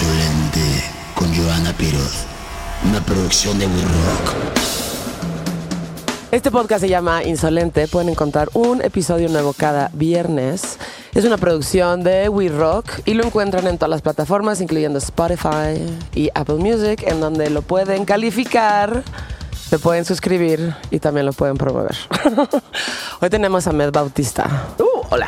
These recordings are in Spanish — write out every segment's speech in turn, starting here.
Insolente con Joana Piroz. Una producción de We Rock. Este podcast se llama Insolente. Pueden encontrar un episodio nuevo cada viernes. Es una producción de We Rock y lo encuentran en todas las plataformas, incluyendo Spotify y Apple Music, en donde lo pueden calificar, se pueden suscribir y también lo pueden promover. Hoy tenemos a Med Bautista. Uh, hola.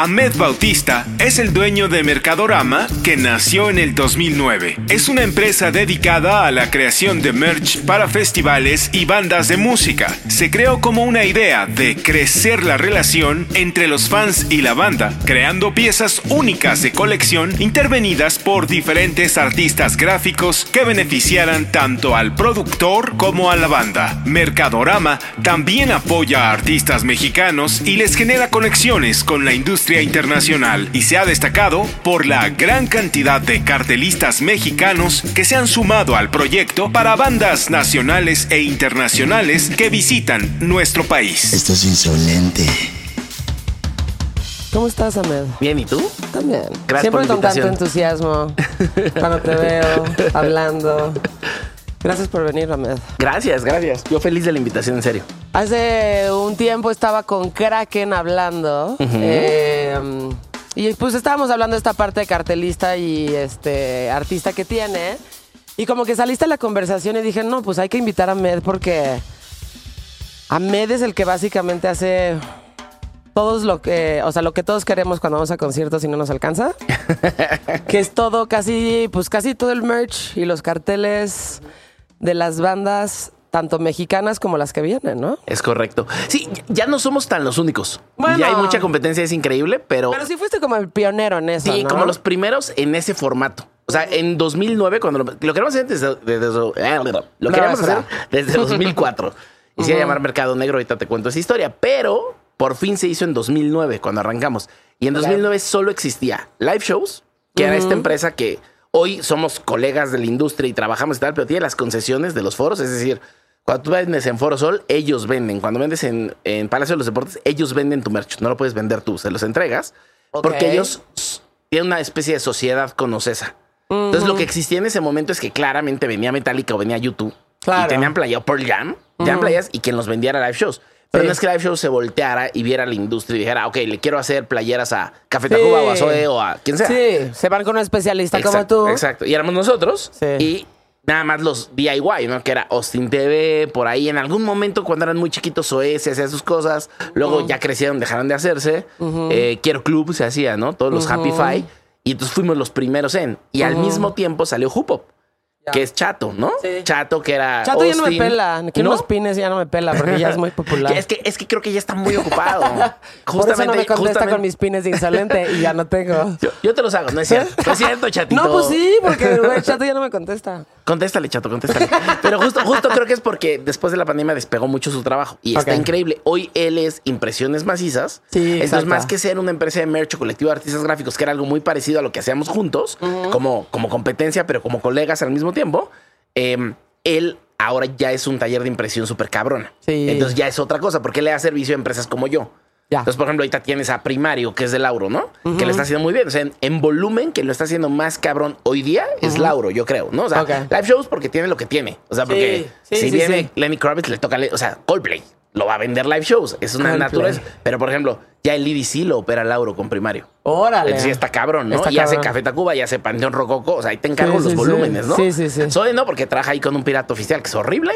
Ahmed Bautista es el dueño de Mercadorama que nació en el 2009. Es una empresa dedicada a la creación de merch para festivales y bandas de música. Se creó como una idea de crecer la relación entre los fans y la banda, creando piezas únicas de colección intervenidas por diferentes artistas gráficos que beneficiaran tanto al productor como a la banda. Mercadorama también apoya a artistas mexicanos y les genera conexiones con la industria internacional y se ha destacado por la gran cantidad de cartelistas mexicanos que se han sumado al proyecto para bandas nacionales e internacionales que visitan nuestro país. Esto es insolente. ¿Cómo estás, Ahmed? Bien, ¿y tú? También. Gracias Siempre por la con tanto entusiasmo cuando te veo hablando. Gracias por venir, Ahmed. Gracias, gracias. Yo feliz de la invitación, en serio. Hace un tiempo estaba con Kraken hablando. eh, y pues estábamos hablando de esta parte de cartelista y este artista que tiene. Y como que saliste a la conversación y dije, no, pues hay que invitar a Med porque Ahmed es el que básicamente hace todos lo que, o sea, lo que todos queremos cuando vamos a conciertos y no nos alcanza. que es todo, casi, pues casi todo el merch y los carteles de las bandas, tanto mexicanas como las que vienen, ¿no? Es correcto. Sí, ya no somos tan los únicos. Bueno. Ya hay mucha competencia, es increíble, pero, Pero sí fuiste como el pionero en eso, sí, ¿no? como los primeros en ese formato. O sea, en 2009, cuando lo, lo queríamos hacer desde, desde- desde- lo hacer desde 2004. Y se iba a llamar Mercado Negro, ahorita te cuento esa historia, pero por fin se hizo en 2009, cuando arrancamos. Y en 2009 solo existía live shows, que era esta empresa que hoy somos colegas de la industria y trabajamos y tal, pero tiene las concesiones de los foros, es decir, cuando tú vendes en Foro Sol, ellos venden. Cuando vendes en, en Palacio de los Deportes, ellos venden tu merch. No lo puedes vender tú, se los entregas. Porque ellos tienen una especie de sociedad con Ocesa. Entonces, lo que existía en ese momento es que claramente venía Metallica o venía YouTube. Claro. Y tenían playa Pearl Jam. Tenían playas y quien los vendiera live shows. Pero no es que Live Show se volteara y viera la industria y dijera, ok, le quiero hacer playeras a Café Tacuba o a Zoe o a quien sea. Sí, se van con un especialista como tú. Exacto. Y éramos nosotros. Sí. Y nada más los DIY, ¿no? Que era Austin TV, por ahí. En algún momento, cuando eran muy chiquitos, Zoe se hacía sus cosas. Luego ya crecieron, dejaron de hacerse. Eh, Quiero Club se hacía, ¿no? Todos los Happy Five. Y entonces fuimos los primeros en. Y al mismo tiempo salió Hoop que es Chato, ¿no? Sí. Chato, que era. Chato ya no me Austin. pela. Quiero ¿No? unos pines y ya no me pela porque ya es muy popular. Es que, es que creo que ya está muy ocupado. Por eso no me contesta justamente- con mis pines de insolente y ya no tengo. Yo, yo te los hago, no es cierto. No es cierto, chatito. No, pues sí, porque güey, Chato ya no me contesta. Contéstale, chato, contéstale. Pero justo, justo creo que es porque después de la pandemia despegó mucho su trabajo. Y está increíble. Hoy él es Impresiones Macizas. Sí, Entonces, exacto. más que ser una empresa de merch o colectivo de artistas gráficos, que era algo muy parecido a lo que hacíamos juntos, como, como competencia, pero como colegas al mismo tiempo, eh, él ahora ya es un taller de impresión súper cabrona. Sí. Entonces ya es otra cosa, porque le da servicio a empresas como yo. Ya. Entonces, por ejemplo, ahorita tienes a Primario, que es de Lauro, ¿no? Que lo está haciendo muy bien. O sea, en, en volumen, que lo está haciendo más cabrón hoy día es Lauro, yo creo, ¿no? O sea, live shows porque tiene lo que tiene. O sea, porque Sí, si sí, viene. Lenny Kravitz, le toca, le- o sea, Coldplay, lo va a vender live shows. Es una Coldplay. naturaleza. Pero, por ejemplo, ya el IDC lo opera Lauro con Primario. Órale. Entonces está cabrón, ¿no? Está y hace. Café Tacuba, y hace Panteón Rococo. O sea, ahí te encargo los volúmenes. ¿no? Sí, sí, sí. Zoe no, porque trabaja ahí con un pirata oficial, que es horrible.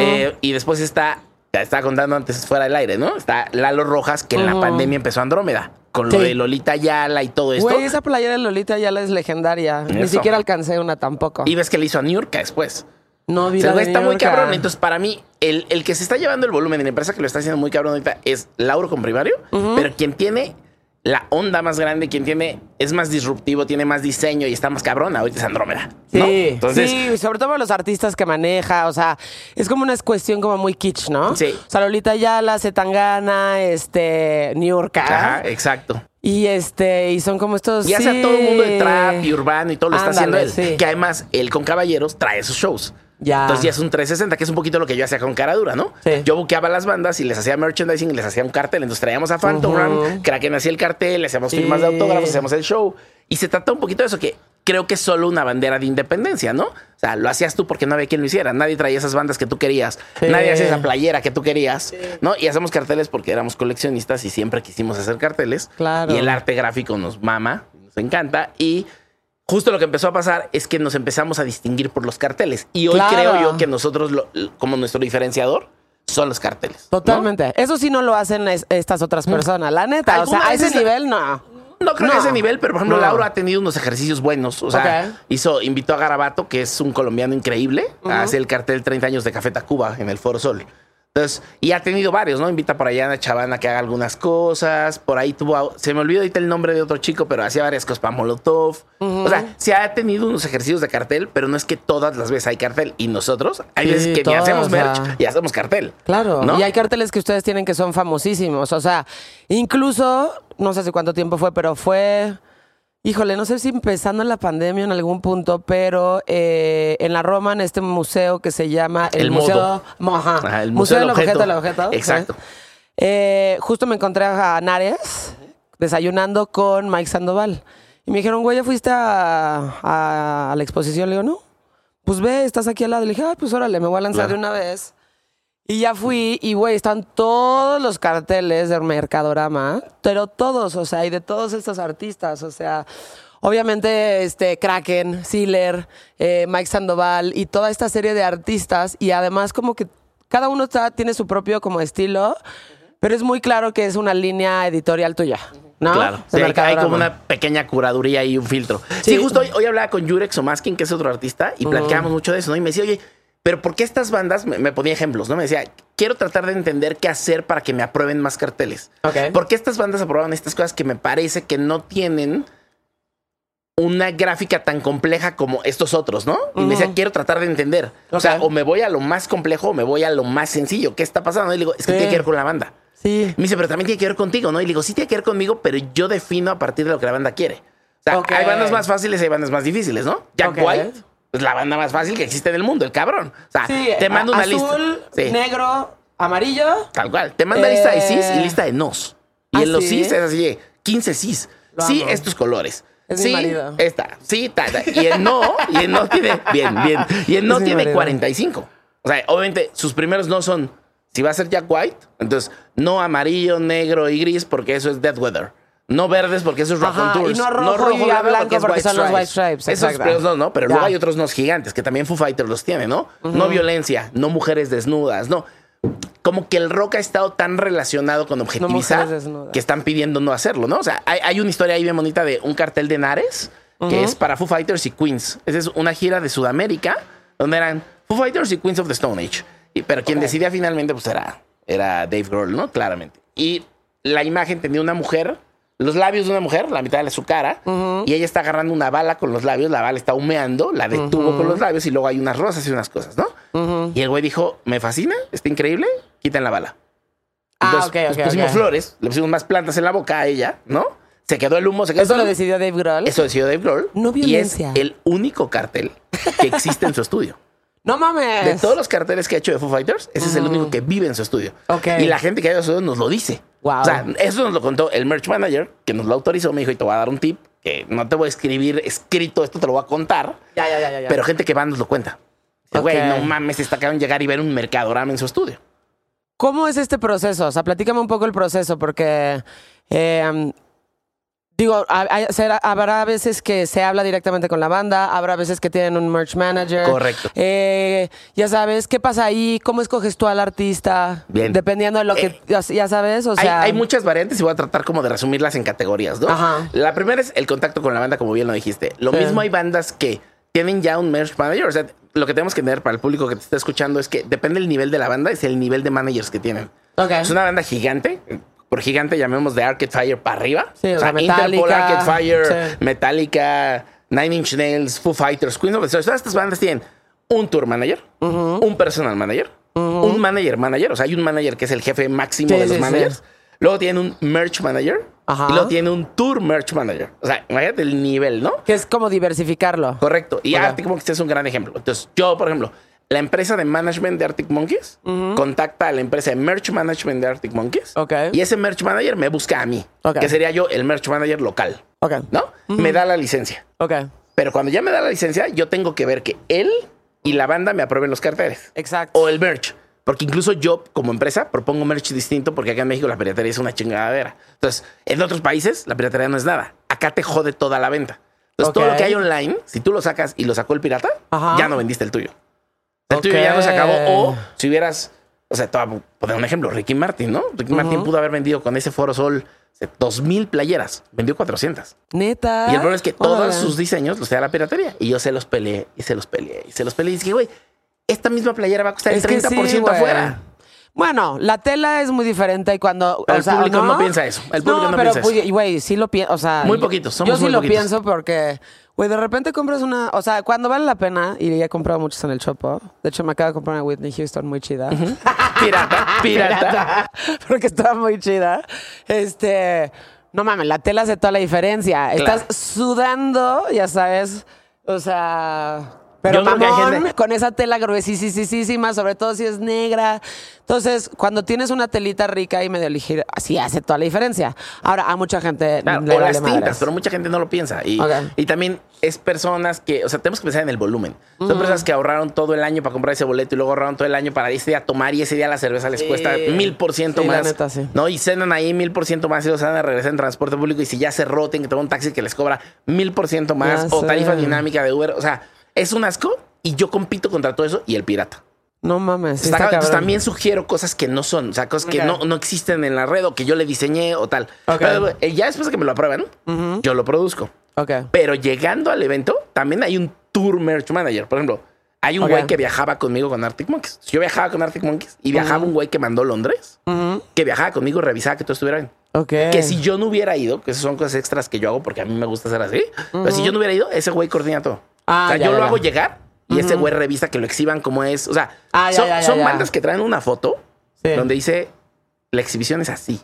Eh, y después está, te estaba contando antes fuera del aire, ¿no? Está Lalo Rojas, que en la pandemia empezó Andrómeda. Con lo Sí. de Lolita Yala y todo esto. Güey, esa playera de Lolita ya la es legendaria. Ni Eso. siquiera alcancé una tampoco. Y ves que le hizo a New York después. no O vi sea, la güey, de está muy New York. cabrón. Entonces, para mí, el, el que se está llevando el volumen y la empresa que lo está haciendo muy cabrón ahorita es Lauro con Primario. Pero quien tiene la onda más grande, quien tiene, es más disruptivo, tiene más diseño y está más cabrón, ahorita es Andrómeda. ¿no? Sí, Entonces, sí, sobre todo los artistas que maneja, o sea, es como una cuestión como muy kitsch, ¿no? Sí. O sea, Lolita Yala, Zetangana, este, New York. Ajá, exacto. Y este, y son como estos. Y hace a sí. todo el mundo de trap y urbano y todo lo está haciendo él. sí. Que además, él con Caballeros trae sus shows. Ya. Entonces ya es un 360, que es un poquito lo que yo hacía con Caradura, ¿no? Sí. Yo buqueaba las bandas y les hacía merchandising y les hacía un cartel. Entonces traíamos a Phantom Ujú. Run, Kraken hacía el cartel, le hacíamos Sí. firmas de autógrafos, hacíamos el show. Y se trata un poquito de eso, que creo que es solo una bandera de independencia, ¿no? O sea, lo hacías tú porque no había quien lo hiciera. Nadie traía esas bandas que tú querías. Sí. Nadie hacía esa playera que tú querías, ¿no? Y hacemos carteles porque éramos coleccionistas y siempre quisimos hacer carteles. Claro. Y el arte gráfico nos mama, nos encanta. Y justo lo que empezó a pasar es que nos empezamos a distinguir por los carteles. Y hoy Claro. creo yo que nosotros, lo- como nuestro diferenciador, son los carteles. ¿no? Totalmente. Eso sí no lo hacen es- estas otras personas, la neta. O sea, a ese nivel no. No creo que a ese nivel, pero por ejemplo, No. Laura ha tenido unos ejercicios buenos. O sea, hizo, invitó a Garabato, que es un colombiano increíble, a hacer el cartel 30 años de Café Tacuba en el Foro Sol. Entonces, y ha tenido varios, ¿no? Invita por allá a Ana Chavana que haga algunas cosas. Por ahí tuvo. se me olvidó ahorita el nombre de otro chico, pero hacía varias cosas para Molotov. O sea, se ha tenido unos ejercicios de cartel, pero no es que todas las veces hay cartel. Y nosotros, hay Sí, veces que ni todas, hacemos o sea. merch y hacemos cartel. Claro. ¿no? Y hay carteles que ustedes tienen que son famosísimos. O sea, incluso, no sé hace cuánto tiempo fue, pero fue. Híjole, no sé si empezando en la pandemia en algún punto, pero eh, en la Roma, en este museo que se llama el, El Museo, Modo. Mo- ajá, Ajá, el Museo, Museo del Objeto, del Objeto. Exacto. Eh, justo me encontré a Nares desayunando con Mike Sandoval. Y me dijeron, güey, ¿ya fuiste a, a- a la exposición? Le digo, no. Pues ve, estás aquí al lado. Le dije, ah, pues órale, me voy a lanzar Claro. de una vez. Y ya fui, y güey, están todos los carteles del Mercadorama, pero todos, o sea, y de todos estos artistas, o sea, obviamente, este, Kraken, Sealer, eh, Mike Sandoval, y toda esta serie de artistas, y además como que cada uno está- tiene su propio como estilo, pero es muy claro que es una línea editorial tuya, ¿no? Claro. Sí, hay, como una pequeña curaduría y un filtro. Sí, Sí. justo hoy, hoy hablaba con Jurek Somaskin, que es otro artista, y platicábamos mucho de eso, ¿no? Y me decía, oye, pero ¿por qué estas bandas? Me, me ponía ejemplos, ¿no? Me decía, quiero tratar de entender qué hacer para que me aprueben más carteles. Ok. ¿Por qué estas bandas aprobaban estas cosas que me parece que no tienen una gráfica tan compleja como estos otros, ¿no? Y me decía, quiero tratar de entender. O sea, o me voy a lo más complejo o me voy a lo más sencillo. ¿Qué está pasando? Y le digo, es que Sí. tiene que ver con la banda. Sí. Me dice, pero también tiene que ver contigo, ¿no? Y le digo, sí tiene que ver conmigo, pero yo defino a partir de lo que la banda quiere. O sea, hay bandas más fáciles y hay bandas más difíciles, ¿no? Jack. White es la banda más fácil que existe en el mundo, el cabrón. O sea, Sí, te mando a- una azul, lista. Sí, negro, amarillo. tal cual. Te manda lista de cis y Eh. lista de nos. Y ¿Ah, en los sí? cis es así, de 15 cis. Lo Sí, amo. estos colores. Es mi sí, marido. esta. Sí, ta, ta. Y el no, y el no tiene, bien, bien. Y el no Es tiene marido. 45. O sea, obviamente, sus primeros no son, si va a ser Jack White, entonces no amarillo, negro y gris, porque eso es Dead Weather. No verdes porque eso es Rock Ajá, on Tours. y no rojo no y blanco blanco porque son los White Stripes, Esos no, ¿no? Pero Ya. luego hay otros nos gigantes que también Foo Fighters los tiene, ¿no? No violencia, no mujeres desnudas, no. Como que el rock ha estado tan relacionado con objetivizar que están pidiendo no hacerlo, ¿no? O sea, hay, hay una historia ahí bien bonita de un cartel de Nares que es para Foo Fighters y Queens. Esa es una gira de Sudamérica donde eran Foo Fighters y Queens of the Stone Age. Y- pero quien decidía finalmente pues era, era Dave Grohl, ¿no? Claramente. Y la imagen tenía una mujer, los labios de una mujer, la mitad de su cara, y ella está agarrando una bala con los labios, la bala está humeando, la detuvo con los labios y luego hay unas rosas y unas cosas, ¿no? Y el güey dijo, me fascina, está increíble, quiten la bala. Ah, Entonces, ok, pues, ok, pusimos flores, le pusimos más plantas en la boca a ella, ¿no? Se quedó el humo, se quedó Eso lo decidió Dave Grohl. Eso decidió Dave Grohl. No Y es violencia. el único cartel que existe en su estudio. No mames. De todos los carteles que ha hecho de Foo Fighters, ese es el único que vive en su estudio. Y la gente que ha ido a su estudio nos lo dice. Wow. O sea, eso nos lo contó el merch manager, que nos lo autorizó. Me dijo, y te voy a dar un tip, que no te voy a escribir escrito, esto te lo voy a contar. Ya, ya, ya, ya. Pero gente que va nos lo cuenta. Güey, no mames, está de llegar y ver un mercadorama en su estudio. ¿Cómo es este proceso? O sea, platícame un poco el proceso, porque eh, digo, hay- habrá veces que se habla directamente con la banda, habrá veces que tienen un merch manager. Correcto. Eh, ya sabes, ¿qué pasa ahí? ¿Cómo escoges tú al artista? Bien. Dependiendo de lo que, Eh, ya, sabes, o sea... hay muchas variantes y voy a tratar como de resumirlas en categorías, ¿no? Ajá. La primera es el contacto con la banda, como bien lo dijiste. Lo Sí. mismo hay bandas que tienen ya un merch manager. O sea, lo que tenemos que tener para el público que te está escuchando es que depende del nivel de la banda, es el nivel de managers que tienen. Ok. Es una banda gigante. Por gigante llamemos de Arcade Fire para arriba. Sí, o o sea, sea, Interpol, Metallica, Arcade Fire, sí. Metallica, Nine Inch Nails, Foo Fighters, Queen of the Stars. Todas estas bandas tienen un tour manager, un personal manager, un manager manager. O sea, hay un manager que es el jefe máximo Sí, de los sí, managers. Luego tiene un merch manager. Ajá. Y luego tiene un tour merch manager. O sea, imagínate el nivel, ¿no? Que es como diversificarlo. Correcto. Y Ok. Arctic Monkeys es un gran ejemplo. Entonces, yo, por ejemplo, la empresa de management de Arctic Monkeys contacta a la empresa de merch management de Arctic Monkeys. Y ese merch manager me busca a mí, que sería yo el merch manager local. ¿No? Me da la licencia. Pero cuando ya me da la licencia, yo tengo que ver que él y la banda me aprueben los carteles. Exacto. O el merch. Porque incluso yo, como empresa, propongo merch distinto porque acá en México la piratería es una chingadera. Entonces, en otros países, la piratería no es nada. Acá te jode toda la venta. Entonces, todo lo que hay online, si tú lo sacas y lo sacó el pirata, Ajá. ya no vendiste el tuyo. El tuyo ya no se acabó. O si hubieras, o sea, te voy a poner un ejemplo, Ricky Martin, ¿no? Ricky Martin pudo haber vendido con ese Foro Sol dos mil playeras. Vendió 400. Neta. Y el problema es que todos sus diseños los da la piratería. Y yo se los peleé, y se los peleé, y se los peleé. Y dije, güey, esta misma playera va a costar Es el que 30% sí, güey. afuera. Bueno, la tela es muy diferente y cuando. Pero o el sea, público no piensa eso. El público no pero, piensa eso. pues, güey, sí lo pienso. O sea, Muy poquitos, somos Yo sí muy lo poquitos. pienso porque, güey, de repente compras una. O sea, cuando vale la pena, y ya he comprado muchos en el Chopo. De hecho, me acabo de comprar una Whitney Houston muy chida. Pirata, pirata. porque estaba muy chida. Este. No mames, la tela hace toda la diferencia. Claro. Estás sudando, ya sabes. O sea. Pero mamón, gente- con esa tela gruesísima, sobre todo si es negra. Entonces, cuando tienes una telita rica y medio ligera, sí hace toda la diferencia. Ahora, a mucha gente Claro, le o vale las tintas, pero mucha gente no lo piensa. Y, y también es personas que, o sea, tenemos que pensar en el volumen. Son personas que ahorraron todo el año para comprar ese boleto y luego ahorraron todo el año para ese día tomar y ese día la cerveza les Sí. cuesta mil por ciento la más. neta, sí. ¿No? Y cenan ahí mil por ciento más y los van a regresar en transporte público y si ya se roten, que tomar un taxi que les cobra mil por ciento más Ya o sé. tarifa dinámica de Uber. O sea, es un asco y yo compito contra todo eso y el pirata. No mames. Está también sugiero cosas que no son, o sea, cosas que no, no existen en la red o que yo le diseñé o tal. Pero, eh, ya después de que me lo aprueban, yo lo produzco. Pero llegando al evento, también hay un tour merch manager. Por ejemplo, hay un güey que viajaba conmigo con Arctic Monkeys. Yo viajaba con Arctic Monkeys y viajaba un güey que mandó Londres, que viajaba conmigo y revisaba que todo estuviera bien. Que si yo no hubiera ido, que esas son cosas extras que yo hago porque a mí me gusta hacer así, pero si yo no hubiera ido, ese güey coordina todo. Ah, o sea, ya, yo ya, lo ya. hago llegar y ese güey revisa que lo exhiban como es. O sea, Ah, son, son bandas que traen una foto Sí. donde dice la exhibición es así.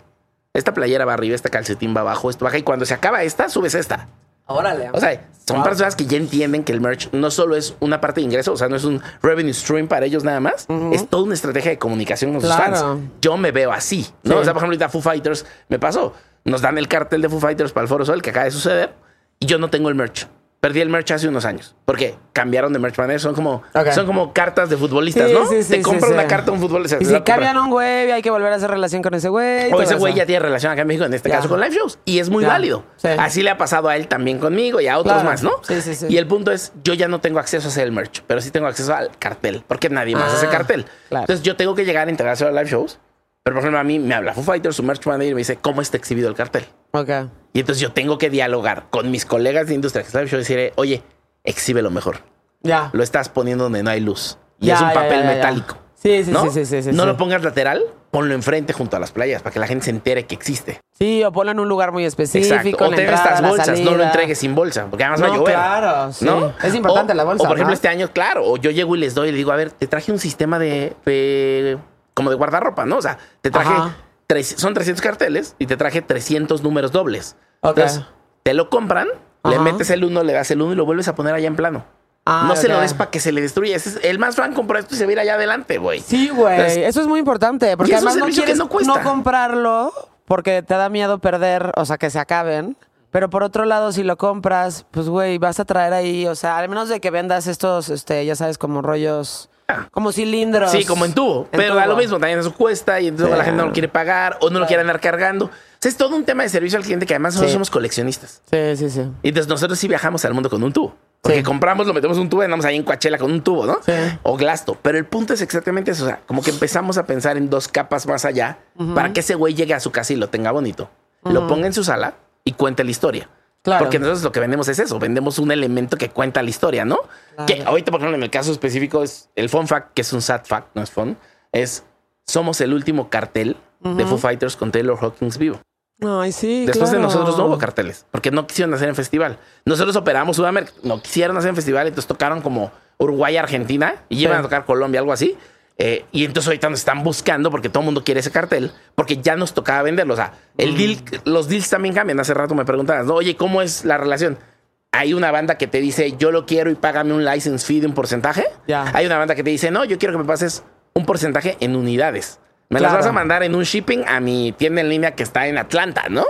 Esta playera va arriba, este calcetín va abajo, esto baja y cuando se acaba esta, subes esta. Órale. O sea, son Wow. personas que ya entienden que el merch no solo es una parte de ingreso, o sea, no es un revenue stream para ellos nada más, es toda una estrategia de comunicación con sus Claro. fans. Yo me veo así, ¿no? Sí. O sea, por ejemplo, ahorita Foo Fighters me pasó. Nos dan el cartel de Foo Fighters para el Foro Sol que acaba de suceder y yo no tengo el merch. Perdí el merch hace unos años. porque Cambiaron de merch manager. Son como, Ok. son como cartas de futbolistas, Sí, ¿no? sí, sí, Te compra una carta un futbolista. Y si cambian un güey, hay que volver a hacer relación con ese güey. O ese güey ya tiene relación acá en México, en este Ya. caso con live shows. Y es muy Ya. válido. Sí. Así le ha pasado a él también conmigo y a otros Claro. más, ¿no? Sí, sí, sí. Y el punto es, yo ya no tengo acceso a hacer el merch, pero sí tengo acceso al cartel, porque nadie más Ah, hace cartel. claro. Entonces yo tengo que llegar a integrarse a live shows. Pero por ejemplo, a mí me habla Foo Fighters, su merch manager, y me dice, ¿cómo está exhibido el cartel? Ok. Y entonces yo tengo que dialogar con mis colegas de industria que es live show y decirle, oye, exhíbelo mejor. Ya. Lo estás poniendo donde no hay luz. Y Ya, es un ya, papel ya, metálico. Sí, sí, ¿no? sí, sí, sí, sí, no sí. lo pongas lateral, ponlo enfrente junto a las playas para que la gente se entere que existe. Sí, o ponlo en un lugar muy específico. Exacto. O ten entrada, estas bolsas, no lo entregues sin bolsa, porque además va a No, llover. claro, sí. ¿no? Es importante O- la bolsa, O por ejemplo, ¿no? este año, claro, o yo llego y les doy y le digo, a ver, te traje un sistema de, de- como de guardarropa, ¿no? O sea, te traje, Ajá. Tres- son 300 carteles y te traje 300 números dobles. Ok. Entonces, te lo compran, le metes el uno, le das el uno y lo vuelves a poner allá en plano. Ah, no se lo des para que se le destruya. Es- el más fan compró esto y se va a ir allá adelante, güey. Sí, güey. Eso es muy importante. Porque además no quieres no no, comprarlo porque te da miedo perder, o sea, que se acaben. Pero por otro lado, si lo compras, pues, güey, vas a traer ahí, o sea, al menos de que vendas estos, este, ya sabes, como rollos, como cilindros. Sí, como en tubo. pero da lo mismo, también eso cuesta y entonces Sí. la gente no lo quiere pagar o no lo quiere andar cargando. O sea, es todo un tema de servicio al cliente que además nosotros Sí. somos coleccionistas. Sí, sí, sí. Y entonces nosotros sí viajamos al mundo con un tubo. Porque Sí. compramos, lo metemos en un tubo y andamos ahí en Coachella con un tubo, ¿no? Sí. O Glasto. Pero el punto es exactamente eso. O sea, como que empezamos a pensar en dos capas más allá para que ese güey llegue a su casa y lo tenga bonito. Lo ponga en su sala y cuente la historia. Claro. Porque nosotros lo que vendemos es eso. Vendemos un elemento que cuenta la historia, ¿no? Claro. Que ahorita, por ejemplo, en el caso específico es el fun fact, que es un sad fact, no es fun. Es somos el último cartel de Foo Fighters con Taylor Hawkins vivo. Ay, sí, Después de nosotros no hubo carteles, porque no quisieron hacer en festival. Nosotros operamos Sudamérica, no quisieron hacer en festival, entonces tocaron como Uruguay, Argentina, y iban Sí. a tocar Colombia, algo así. Eh, y entonces ahorita nos están buscando porque todo el mundo quiere ese cartel, porque ya nos tocaba venderlo. O sea, el deal, los deals también cambian. Hace rato me preguntabas, ¿no? Oye, ¿cómo es la relación? Hay una banda que te dice, yo lo quiero y págame un license fee de un porcentaje. Ya. Hay una banda que te dice, no, yo quiero que me pases un porcentaje en unidades. Me Claro. las vas a mandar en un shipping a mi tienda en línea que está en Atlanta, ¿no?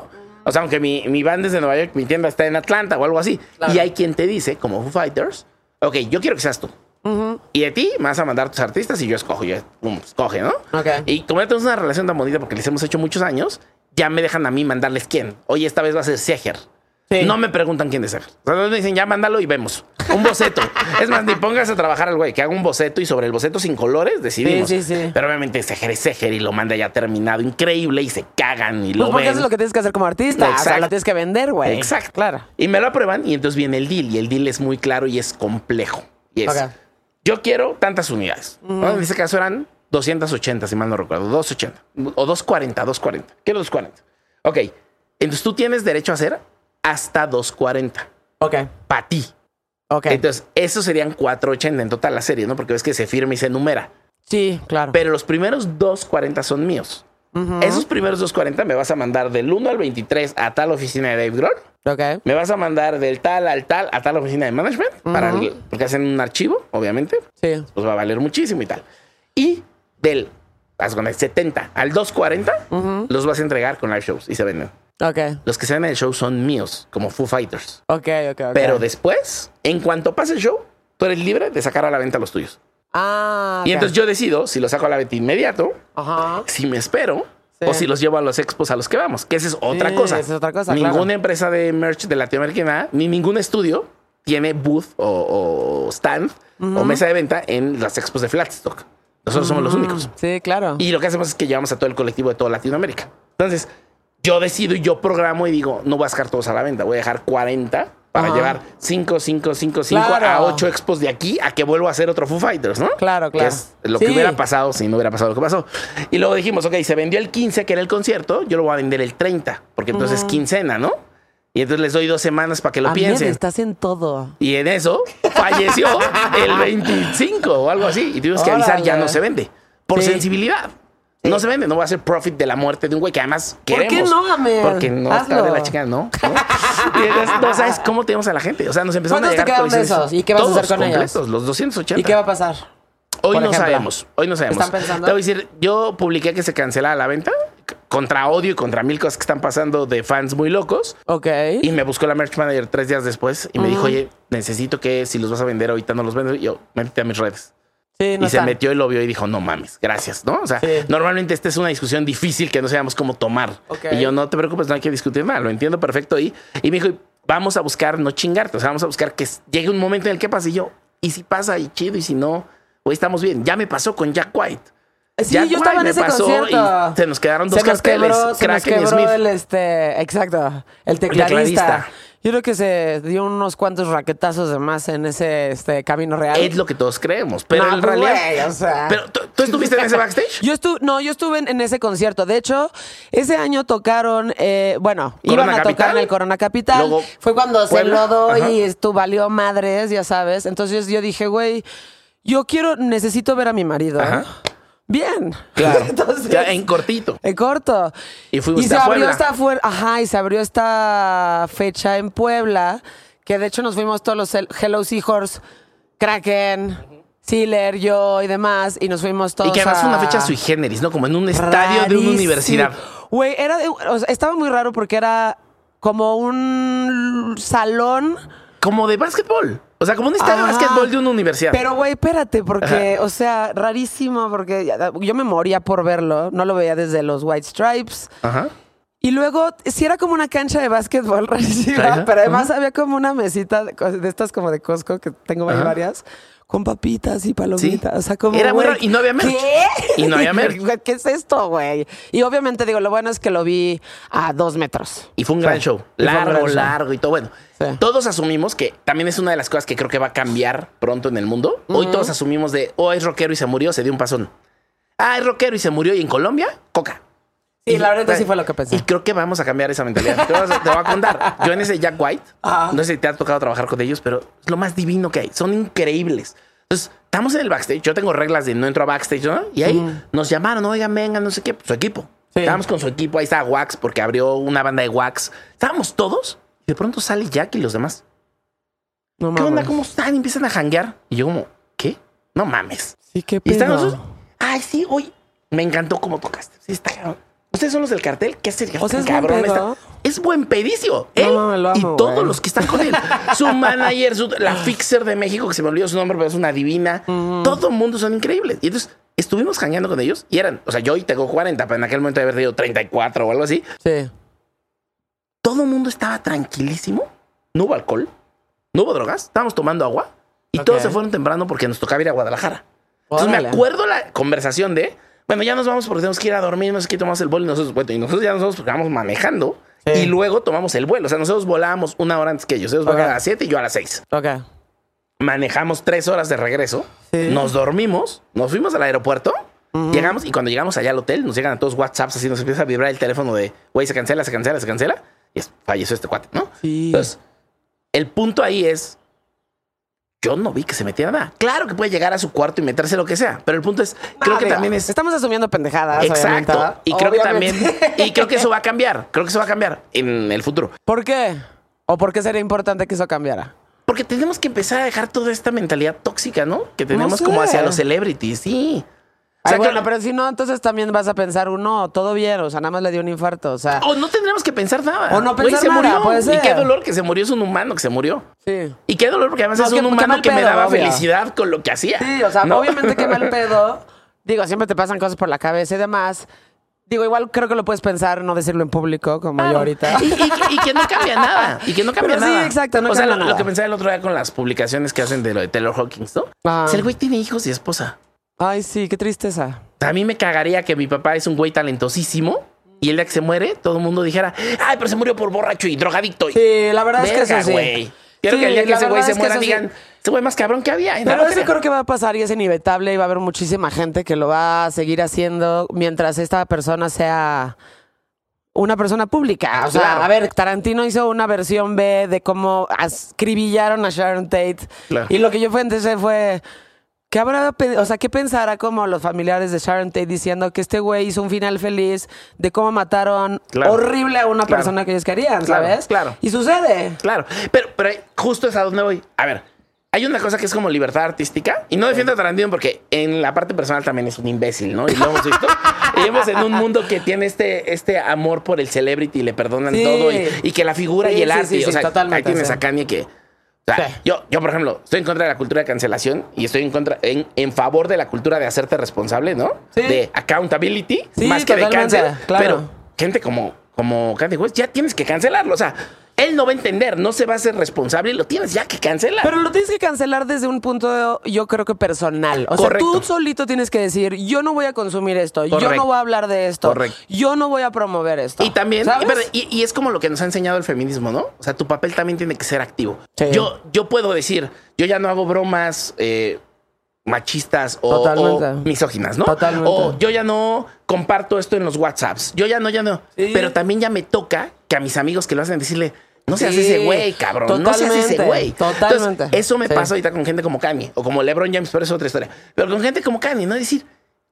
O sea, aunque mi, mi band es de Nueva York, mi tienda está en Atlanta o algo así. Claro. Y hay quien te dice, como Foo Fighters, ok, yo quiero que seas tú. Y de ti me vas a mandar tus artistas y yo escojo. Yo, escoge, ¿no? Ok. Y como ya tenemos una relación tan bonita porque les hemos hecho muchos años, ya me dejan a mí mandarles quién. Oye, esta vez va a ser Seger. Sí. No me preguntan quién es Seger. O sea, me dicen, ya mándalo y vemos. Un boceto. es más, ni pongas a trabajar al güey, que haga un boceto y sobre el boceto sin colores decidimos. Sí, sí, sí. Pero obviamente Seger es Seger y lo manda ya terminado, increíble y se cagan y Pues lo porque ven. eso es lo que tienes que hacer como artista. O sea, Exacto. lo tienes que vender, güey. Exacto. Claro. Y me lo aprueban y entonces viene el deal. Y el deal es muy claro y es complejo. Y es, Ok. Yo quiero tantas unidades. ¿no? En este caso eran 280, si mal no recuerdo. 280. O 240, 240. Quiero 240. Ok. Entonces tú tienes derecho a hacer hasta 240. Ok. Para ti. Ok. Entonces, eso serían 480 en total la serie, ¿no? Porque ves que se firma y se numera. sí, claro. Pero los primeros 240 son míos. Esos primeros 240 me vas a mandar del 1 al 23 a tal oficina de Dave Grohl. Ok. Me vas a mandar del tal al tal a tal oficina de management, para el- porque hacen un archivo, obviamente, Sí. pues va a valer muchísimo y tal. Y del con el 70 al 240 los vas a entregar con live shows y se venden. Ok. Los que se ven en el show son míos, como Foo Fighters. Ok, ok, ok. Pero después, en cuanto pase el show, tú eres libre de sacar a la venta los tuyos. Ah. Y entonces yo decido si los saco a la venta inmediato, Ajá. si me espero. Sí. O si los llevo a los expos a los que vamos, que esa es otra Sí, cosa. esa es otra cosa, Ninguna claro. empresa de merch de Latinoamérica, ni ningún estudio tiene booth o, o stand o mesa de venta en las expos de Flatstock. Nosotros somos los únicos. Sí, claro. Y lo que hacemos es que llevamos a todo el colectivo de toda Latinoamérica. Entonces, yo decido y yo programo y digo, no voy a dejar todos a la venta, voy a dejar 40 para Ajá. llevar 5, 5, 5, 5 Claro. a 8 expos de aquí a que vuelva a hacer otro Foo Fighters, ¿no? Claro, Que claro. es lo Sí. que hubiera pasado si no hubiera pasado lo que pasó. Y luego dijimos, ok, se vendió el 15, que era el concierto, yo lo voy a vender el 30, porque entonces es quincena, ¿no? Y entonces les doy dos semanas para que lo piensen. estás en todo. Y en eso falleció el 25 o algo así. Y tuvimos que avisar, ya no se vende. Por Sí. sensibilidad. No se vende, no va a ser profit de la muerte de un güey que además ¿Por qué queremos. no, Amer? Porque no está Hazlo. de la chica, ¿no? ¿no? No sabes cómo tenemos a la gente. O sea, nos empezaron a ¿Cuántos te llegar quedaron de esos? ¿Y qué vas a hacer con ellos? completos, Los 280. ¿Y qué va a pasar? Hoy no ejemplo? sabemos. Hoy no sabemos. ¿Están pensando? Te voy a decir, yo publiqué que se cancelara la venta contra odio y contra mil cosas que están pasando de fans muy locos. Ok. Y me buscó la merch manager tres días después y me dijo, oye, necesito que si los vas a vender ahorita no los vendo. Y yo, métete a mis redes. Sí, no y se metió y lo vio y dijo, no mames, gracias, ¿no? O sea, Sí. normalmente esta es una discusión difícil que no sabemos cómo tomar. Y yo, no te preocupes, no hay que discutir nada, lo entiendo perfecto. Y, y me dijo, vamos a buscar no chingarte, o sea, vamos a buscar que llegue un momento en el que pase. Y yo, y si pasa, y chido, y si no, hoy estamos bien. Ya me pasó con Jack White. Sí, Jack yo estaba en White ese me pasó concierto. y se nos quedaron dos se nos carteles, quebró, se nos quebró Smith. el este, exacto, el tecladista. tecladista. Yo creo que se dio unos cuantos raquetazos de más en ese este camino real. Es lo que todos creemos, pero No, en pues, realidad... güey, o sea. Pero ¿tú, tú estuviste en ese backstage? Yo estuve, no, yo estuve en, en ese concierto. De hecho, ese año tocaron, eh, bueno, Corona iban a tocar en el Corona Capital. Luego, Fue cuando se enlodó Ajá. y esto valió madres, ya sabes. Entonces yo dije, güey, yo quiero, necesito ver a mi marido. Ajá. Bien. Claro. Entonces, Ya en cortito. en corto. Y fuimos se a abrió Puebla. esta ajá, y se abrió esta fecha en Puebla, que de hecho nos fuimos todos los Hel- Hello Seahorse, Kraken, Sealer, yo y demás, y nos fuimos todos Y que además a- fue una fecha sui generis, ¿no? Como en un estadio de una universidad. Güey, era de- o sea, estaba muy raro porque era como un salón Como de básquetbol. O sea, como un estadio de básquetbol de una universidad. Pero, güey, espérate, porque, o sea, rarísimo, porque yo me moría por verlo. No lo veía desde los White Stripes. Ajá. Y luego, sí era como una cancha de básquetbol rarísima, pero además había como una mesita de, estas como de Costco, que tengo Ajá. Con papitas y palomitas. Sí. O sea, como. Era raro, y no había merch. ¿Qué? Y no había merch. ¿Qué es esto, güey? Y obviamente, digo, lo bueno es que lo vi a dos metros. Y fue un gran show. Y Largo, gran show. largo y todo. Bueno, Sí. todos asumimos que también es una de las cosas que creo que va a cambiar pronto en el mundo. Hoy todos asumimos de, oh, es rockero y se murió, se dio un pasón. Ah, es rockero y se murió. Y en Colombia, coca. Sí, la verdad sí fue lo que pensé. Y creo que vamos a cambiar esa mentalidad. Te voy a, te voy a contar. Yo en ese Jack White, Ajá. no sé si te ha tocado trabajar con ellos, pero es lo más divino que hay. Son increíbles. Entonces, estamos en el backstage. Yo tengo reglas de no entro a backstage, ¿no? Y ahí nos llamaron, oigan, vengan, no sé qué. Su equipo. Sí. Estábamos con su equipo. Ahí está Wax, porque abrió una banda de Wax. Estábamos todos. Y de pronto sale Jack y los demás. No ¿Qué onda? ¿Cómo están? Y empiezan a janguear. Y yo como, ¿qué? No mames. Sí, qué Y están pedo. nosotros. Ay, sí, hoy me encantó cómo tocaste. Sí, está. Ustedes son los del cartel. ¿Qué hace O sea, es buen cabrón? pedo. Está- es buen pedicio. Él No, lo amo, y todos güey. los que están con él. Su manager, su- la fixer de México, que se me olvidó su nombre, pero es una divina. Todo el mundo son increíbles. Y entonces estuvimos jangueando con ellos y eran, o sea, yo hoy tengo 40, pero en aquel momento haber tenido 34 o algo así. Sí. Todo el mundo estaba tranquilísimo. No hubo alcohol, no hubo drogas, estábamos tomando agua y todos se fueron temprano porque nos tocaba ir a Guadalajara. Entonces Órale. me acuerdo la conversación de, bueno, ya nos vamos porque tenemos que ir a dormir, no sé qué, tomamos el vuelo y nosotros, bueno, y nosotros ya nos vamos porque vamos manejando Sí. y luego tomamos el vuelo. O sea, nosotros volábamos una hora antes que ellos. Ellos van Ok. a las 7 y yo a las 6. Ok. Manejamos tres horas de regreso, Sí. nos dormimos, nos fuimos al aeropuerto, llegamos y cuando llegamos allá al hotel nos llegan a todos WhatsApps así, nos empieza a vibrar el teléfono de, güey, se cancela, se cancela, se cancela. Y es, falleció este cuate, ¿no? Sí. Entonces, el punto ahí es, yo no vi que se metiera nada. Claro que puede llegar a su cuarto y meterse lo que sea, pero el punto es, creo que digo, también es... Estamos asumiendo pendejadas. Exacto. Y creo que también, y creo que eso va a cambiar. Creo que eso va a cambiar en el futuro. ¿Por qué? ¿O por qué sería importante que eso cambiara? Porque tenemos que empezar a dejar toda esta mentalidad tóxica, ¿no? Que tenemos sé. como hacia los celebrities, sí. O Ay, sea, bueno, que- pero si no, entonces también vas a pensar, no, todo bien, o sea, nada más le dio un infarto, o sea. O no tendremos que pensar nada. O no pensar se nada, murió. puede Y ser. qué dolor que se murió, es un humano que se murió. Sí. Y qué dolor porque además No, es un humano que me pedo, daba obvio. felicidad con lo que hacía. Sí, o sea, ¿no? obviamente qué mal pedo. Digo, siempre te pasan cosas por la cabeza y demás. Digo, igual creo que lo puedes pensar, no decirlo en público, como yo ahorita. Y, y- y que no cambia nada. Y que no cambia Pero sí, nada. exacto, no o sea, lo, lo nada. que pensaba el otro día con las publicaciones que hacen de lo de Taylor Hawkins, ¿no? Ah. O sea, el güey tiene hijos y esposa. Ay, sí, qué tristeza. A mí me cagaría que mi papá es un güey talentosísimo y el día que se muere, todo el mundo dijera, ay, pero se murió por borracho y drogadicto. Y- Sí, la verdad es que eso sí. güey. Quiero Sí, que el día que ese güey se es que muera sí. digan, ese güey más cabrón que había. en la Pero eso lotería". creo que va a pasar y es inevitable y va a haber muchísima gente que lo va a seguir haciendo mientras esta persona sea una persona pública. O sea, Claro. a ver, Tarantino hizo una versión B de cómo ascribillaron a Sharon Tate. Claro. Y lo que yo pensé fue... ¿Qué habrá, o sea, qué pensará como los familiares de Sharon Tate diciendo que este güey hizo un final feliz de cómo mataron Claro. horrible a una Claro. persona que ellos querían, ¿sabes? claro. Y sucede. Claro, pero, pero justo es a donde voy. A ver, hay una cosa que es como libertad artística y no defiendo a Tarantino porque en la parte personal también es un imbécil, ¿no? Y lo hemos visto. y vivimos en un mundo que tiene este, este amor por el celebrity y le perdonan Sí. todo y, y que la figura Sí, y el sí, arte. o sea, totalmente, ahí tienes a Kanye que. O sea, Sí. yo, yo, por ejemplo, estoy en contra de la cultura de cancelación y estoy en contra, en, en favor de la cultura de hacerte responsable, ¿no? Sí. De accountability, Sí, más que de cancel. claro. Pero gente como, como Kanye West, ya tienes que cancelarlo. O sea, él no va a entender, no se va a hacer responsable y lo tienes ya que cancelar. Pero lo tienes que cancelar desde un punto, yo creo que personal. O Correcto. sea, tú solito tienes que decir, yo no voy a consumir esto, yo Correcto. no voy a hablar de esto, Correcto. yo no voy a promover esto. Y también, y, y es como lo que nos ha enseñado el feminismo, ¿no? O sea, tu papel también tiene que ser activo. Sí. Yo, yo puedo decir, yo ya no hago bromas eh, machistas o, misóginas, ¿no? Totalmente. O yo ya no comparto esto en los WhatsApps. Yo ya no, ya no. Sí. Pero también ya me toca que a mis amigos que lo hacen decirle, no seas Sí. ese güey, cabrón. No seas ese güey. Totalmente. Entonces, eso me Sí. pasa ahorita con gente como Kanye o como LeBron James, pero es otra historia. Pero con gente como Kanye, no decir,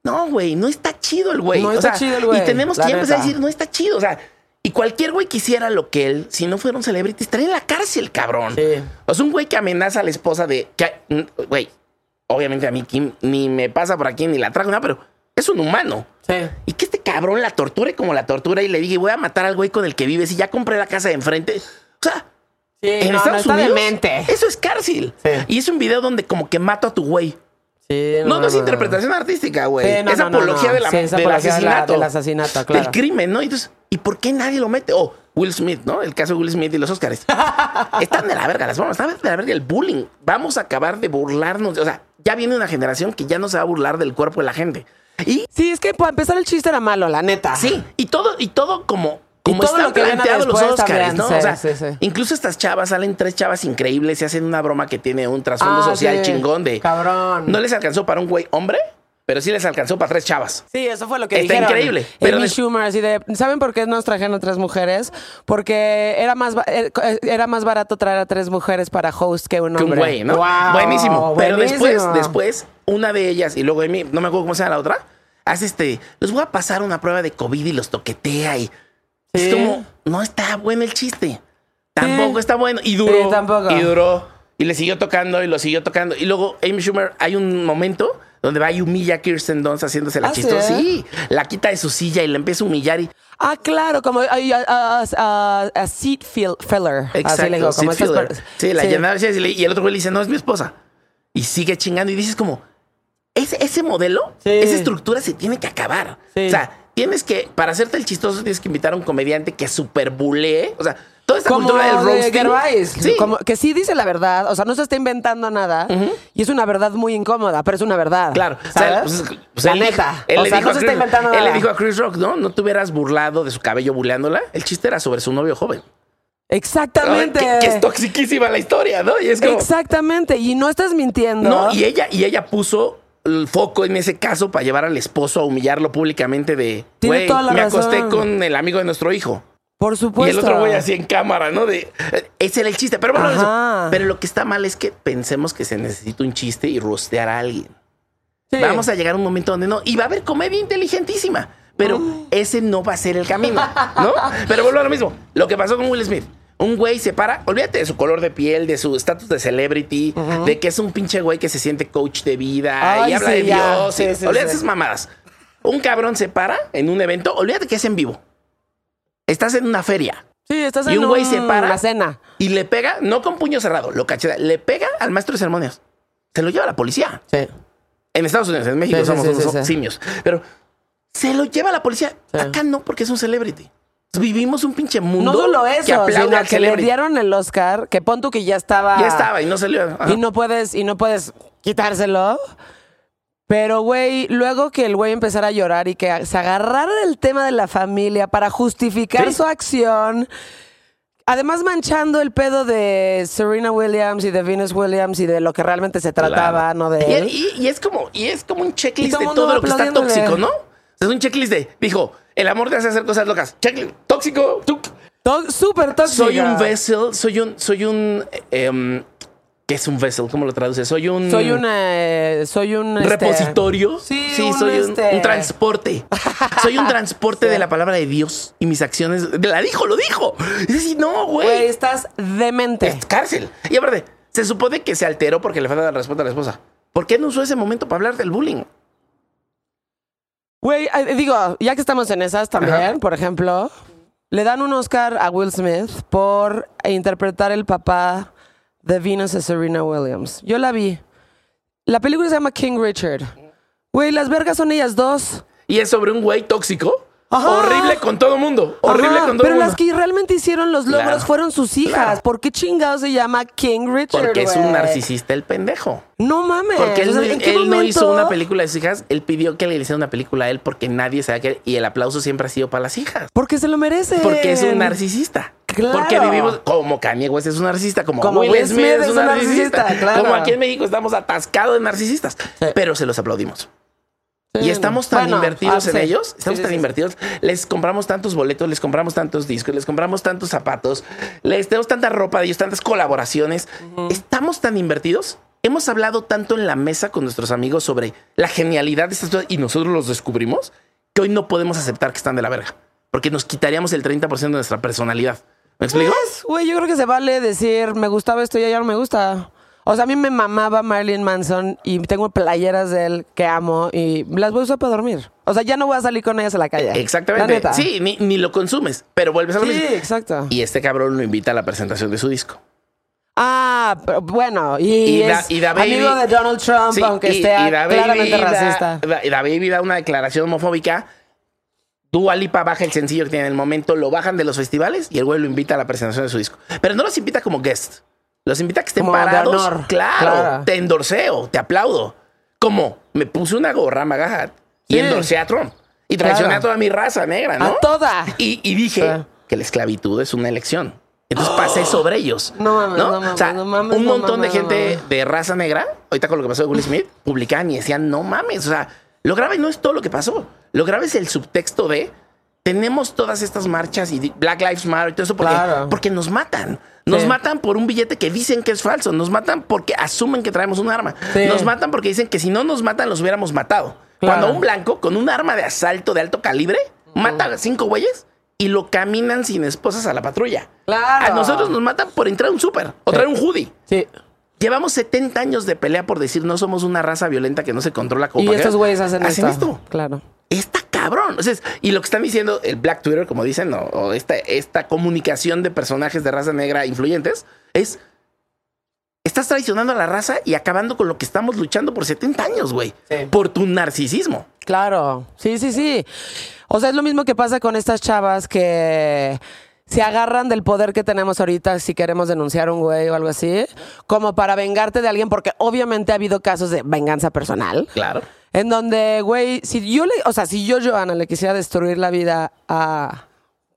no, güey, no está chido el güey. No O está sea, chido el güey, Y tenemos que ya empezar a decir, no está chido. O sea, y cualquier güey que hiciera lo que él, si no fuera un celebrity, estaría en la cárcel, cabrón. Sí. O sea, un güey que amenaza a la esposa de. que, Güey, obviamente a mí Kim ni me pasa por aquí ni la trago nada, pero es un humano. Sí. Y que este cabrón la torture como la tortura y le diga, voy a matar al güey con el que vives y ya compré la casa de enfrente. O sea, Sí, en no, no, Estados está Unidos. demente. Eso es cárcel. Sí. Y es un video donde como que mato a tu güey. Sí, No, no, es interpretación artística, güey. Sí, no, es no, no, apología no. del apología de la- asesinato. del asesinato, claro. Del crimen, ¿no? Y Entonces, ¿y por qué nadie lo mete? Oh, Will Smith, ¿no? El caso de Will Smith y los Oscars. Están de la verga las bromas, están de la verga el bullying. Vamos a acabar de burlarnos. O sea, ya viene una generación que ya no se va a burlar del cuerpo de la gente. Y Sí, es que para empezar el chiste era malo, la neta. sí, y todo, y todo como. Como todo están lo que viene planteados los Oscars, ¿no? sí, o sea, sí, sí. incluso estas chavas salen tres chavas increíbles y hacen una broma que tiene un trasfondo Ah, social chingón de. Cabrón. No les alcanzó para un güey hombre, pero sí les alcanzó para tres chavas. Sí, eso fue lo que Está dijeron. increíble, pero Amy Schumer, así de, ¿saben por qué nos trajeron a tres mujeres? Porque era más, ba- eh, era más barato traer a tres mujeres para host que un que un hombre. güey, ¿no? Wow, buenísimo. Pero después, después, una de ellas, y luego Amy, no me acuerdo cómo se llama la otra, hace este, les voy a pasar una prueba de COVID y los toquetea y. es como, no está bueno el chiste. Tampoco está bueno. Y duró. Tampoco. Y duró. Y le siguió tocando y lo siguió tocando. Y luego Amy Schumer, hay un momento donde va y humilla a Kirsten Dunst haciéndose la ¿Ah, chistosa. Sí, la quita de su silla y la empieza a humillar y Ah, claro, como a, a- a- a seat fill- filler. Exacto, Así le digo, como Sid estas Filler. Sí, la sí. y el otro güey le dice, no, es mi esposa. Y sigue chingando y dices como, ese, ese modelo, Sí. esa estructura se tiene que acabar. Sí. O sea, tienes que, para hacerte el chistoso, tienes que invitar a un comediante que super bulee. O sea, toda esta Como cultura del de roasting. Gervais, Sí. como que sí dice la verdad, o sea, no se está inventando nada y es una verdad muy incómoda, pero es una verdad. Claro, o sea, ¿sabes? pues, la él dijo- neta. él o le sea, no se está Él le dijo a Chris Rock, no, no te hubieras burlado de su cabello buleándola. El chiste era sobre su novio joven. Exactamente. Que, que es toxiquísima la historia, ¿no? Y es como, Exactamente, y no estás mintiendo. No, y ella, y ella puso el foco en ese caso para llevar al esposo a humillarlo públicamente de, güey, me razón. acosté con el amigo de nuestro hijo. Por Y supuesto. el otro güey así en cámara, ¿no? De, eh, ese era el chiste. Pero bueno, eso- pero lo que está mal es que pensemos que se necesita un chiste y rostear a alguien. Sí. Vamos a llegar a un momento donde no. Y va a haber comedia inteligentísima. Pero ese no va a ser el camino, ¿no? Pero vuelvo a lo mismo. Lo que pasó con Will Smith. Un güey se para, olvídate de su color de piel, de su estatus de celebrity, de que es un pinche güey que se siente coach de vida Ay, y habla sí, de. Dios. Sí, y- sí, olvídate sí. esas mamadas. Un cabrón se para en un evento, olvídate que es en vivo. Estás en una feria Sí, estás y en un güey se para una cena. y le pega, no con puño cerrado, lo cacheta, le pega al maestro de ceremonias. Se lo lleva a la policía. Sí. En Estados Unidos, en México somos unos simios. Pero se lo lleva la policía. Acá no, porque es un celebrity. Vivimos un pinche mundo No solo que eso, aplaude sino al que le dieron el Oscar, que pon tú que ya estaba. Ya estaba y no salió. Ajá. Y no puedes, y no puedes quitárselo. Pero, güey, luego que el güey empezara a llorar y que se agarrara del tema de la familia para justificar Sí. su acción, además manchando el pedo de Serena Williams y de Venus Williams y de lo que realmente se trataba, no de Y, él. y- y es como, y es como un checklist todo de todo lo que está tóxico, ¿no? Es un checklist de, dijo, el amor te hace hacer cosas locas. Checklist, tóxico, Súper tóxico. Soy un vessel, soy un, soy un, em, ¿qué es un vessel? ¿Cómo lo traduces? Soy un... Soy un, eh, soy un este, repositorio. Sí, un, soy un, este- un transporte. soy un transporte de la palabra de Dios y mis acciones. La dijo, lo dijo. Y dices, no, Güey, güey. estás demente. Es cárcel. Y aparte, se supone que se alteró porque le falta la respuesta a la esposa. ¿Por qué no usó ese momento para hablar del bullying? Güey, digo, ya que estamos en esas también, Ajá. por ejemplo, le dan un Oscar a Will Smith por interpretar el papá de Venus a Serena Williams. Yo la vi. La película se llama King Richard. Güey, las vergas son ellas dos. Y es sobre un güey tóxico. Ajá. Horrible con todo mundo. Horrible Ajá, con todo Pero mundo. las que realmente hicieron los logros Claro. fueron sus hijas. Claro. ¿Por qué chingado se llama King Richard? Porque es un narcisista el pendejo. No mames. Porque él, O sea, ¿en qué él no hizo una película de sus hijas. Él pidió que le hiciera una película a él porque nadie sabe que. Y el aplauso siempre ha sido para las hijas. Porque se lo merece. Porque es un narcisista. Claro. Porque vivimos como Kanye West es un narcisista, como, Como Will, Will Smith, es un narcisista. claro. Como aquí en México estamos atascados de narcisistas. Sí. Pero se los aplaudimos. Sí. Y estamos tan Bueno, invertidos ah, en sí. ellos, estamos sí, tan invertidos, les compramos tantos boletos, les compramos tantos discos, les compramos tantos zapatos, les tenemos tanta ropa de ellos, tantas colaboraciones. Estamos tan invertidos. Hemos hablado tanto en la mesa con nuestros amigos sobre la genialidad de estas cosas y nosotros los descubrimos que hoy no podemos aceptar que están de la verga. Porque nos quitaríamos el 30% de nuestra personalidad. ¿Me explico? Pues, güey, yo creo que se vale decir, me gustaba esto y ya no me gusta. O sea, a mí me mamaba Marilyn Manson y tengo playeras de él que amo y las voy a usar para dormir. O sea, ya no voy a salir con ellas a la calle. La Exactamente. neta. Sí, ni, ni lo consumes, pero vuelves a lo Sí, mismo. exacto. Y este cabrón lo invita a la presentación de su disco. Ah, pero bueno, y, Y da- es y da baby- amigo de Donald Trump, Sí, aunque y- Da Baby claramente racista. da- Y Da Baby da una declaración homofóbica. Dua Lipa baja el sencillo que tiene en el momento, lo bajan de los festivales y el güey lo invita a la presentación de su disco. Pero no los invita como guest. Los invita a que estén Como de parados. honor. Claro, Claro. te endorseo, te aplaudo. Como me puse una gorra Magahat y Sí. endorcé a Trump. Y traicioné Claro. a toda mi raza negra, ¿no? A toda. Y, y dije que la esclavitud es una elección. Entonces pasé sobre ellos. No mames, no mames, O sea, no mames, un no montón mames, de no gente de raza negra, ahorita con lo que pasó de Will Smith, publicaban y decían, no mames. O sea, lo grave no es todo lo que pasó. Lo grave es el subtexto de tenemos todas estas marchas y Black Lives Matter y todo eso porque, Claro. porque nos matan. Nos Sí. matan por un billete que dicen que es falso. Nos matan porque asumen que traemos un arma. Sí. Nos matan porque dicen que si no nos matan, los hubiéramos matado. Claro. Cuando un blanco con un arma de asalto de alto calibre mata a cinco güeyes y lo caminan sin esposas a la patrulla. Claro. A nosotros nos matan por entrar a un súper o traer un hoodie. Sí. Llevamos 70 años de pelea por decir no somos una raza violenta que no se controla como Y estos güeyes hacen, hacen esto. esto. Claro. Está cabrón. O sea, es- y lo que están diciendo el Black Twitter, como dicen, o, o esta, esta comunicación de personajes de raza negra influyentes, es. Estás traicionando a la raza y acabando con lo que estamos luchando por 70 años, güey. Sí. Por tu narcisismo. Claro, sí, sí, sí. O sea, es lo mismo que pasa con estas chavas que se agarran del poder que tenemos ahorita si queremos denunciar a un güey o algo así, como para vengarte de alguien, porque obviamente ha habido casos de venganza personal. Claro. En donde, güey, si yo le, o sea, si yo, Joana, le quisiera destruir la vida a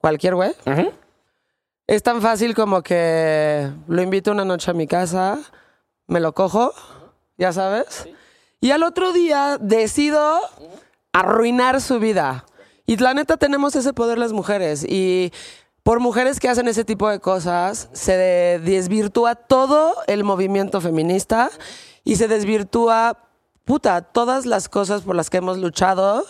cualquier güey, es tan fácil como que lo invito una noche a mi casa, me lo cojo, ya sabes, y al otro día decido arruinar su vida. Y la neta tenemos ese poder las mujeres y por mujeres que hacen ese tipo de cosas se de- desvirtúa todo el movimiento feminista y se desvirtúa, puta, todas las cosas por las que hemos luchado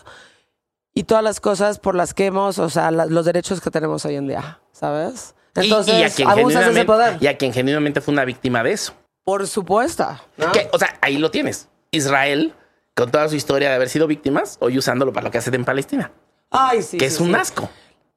y todas las cosas por las que hemos, o sea, la- los derechos que tenemos hoy en día, ¿sabes? Entonces, y, a quien abusas de ese poder. Y a quien genuinamente fue una víctima de eso. Por supuesto. ¿no? Que, o sea, ahí lo tienes. Israel, con toda su historia de haber sido víctimas, hoy usándolo para lo que hacen en Palestina. Ay, sí. que sí, es un sí. asco.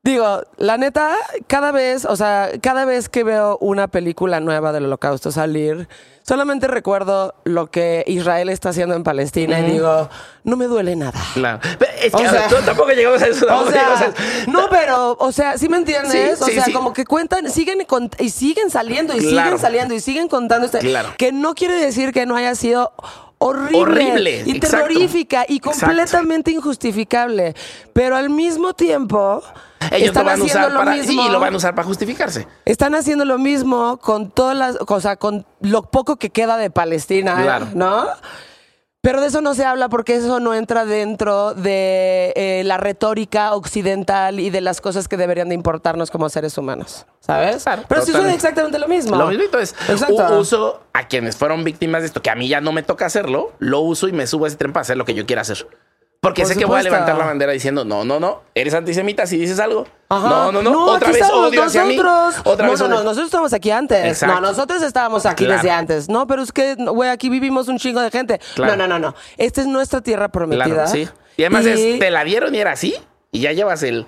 Digo, la neta, cada vez, o sea, cada vez que veo una película nueva del holocausto salir, solamente recuerdo lo que Israel está haciendo en Palestina y digo, no me duele nada. Claro. Es que O sea- no, tampoco llegamos a eso. O a no, pero, o sea, ¿sí me entiendes? Sí, o sí, sea, sí. como que cuentan, siguen y siguen saliendo y Claro. siguen saliendo y siguen contando este, Claro. que no quiere decir que no haya sido horrible, Horrible, y exacto. terrorífica y Exacto. completamente injustificable, pero al mismo tiempo Ellos lo están a haciendo usar lo para. mismo. Sí, lo van a usar para justificarse. Están haciendo lo mismo con todas las, o sea, con lo poco que queda de Palestina, Claro. ¿no? Pero de eso no se habla porque eso no entra dentro de eh, la retórica occidental y de las cosas que deberían de importarnos como seres humanos, ¿sabes? Claro, Pero sucede totalmente. exactamente lo mismo. Lo mismo es. Exacto. Uso a quienes fueron víctimas de esto, que a mí ya no me toca hacerlo, lo uso y me subo a ese tren para hacer lo que yo quiera hacer. Porque Por sé que voy a levantar la bandera diciendo, no, no, no, eres antisemita si dices algo. Ajá. No, no, no, otra vez odio hacia mí. Otra no, vez no, no, nosotros estamos aquí antes. Exacto. No, nosotros estábamos aquí Claro. desde antes. No, pero es que, güey, aquí vivimos un chingo de gente. Claro. No, no, no, no. Esta es nuestra tierra prometida. Claro, sí. Y además Y- es, te la dieron y era así, y ya llevas el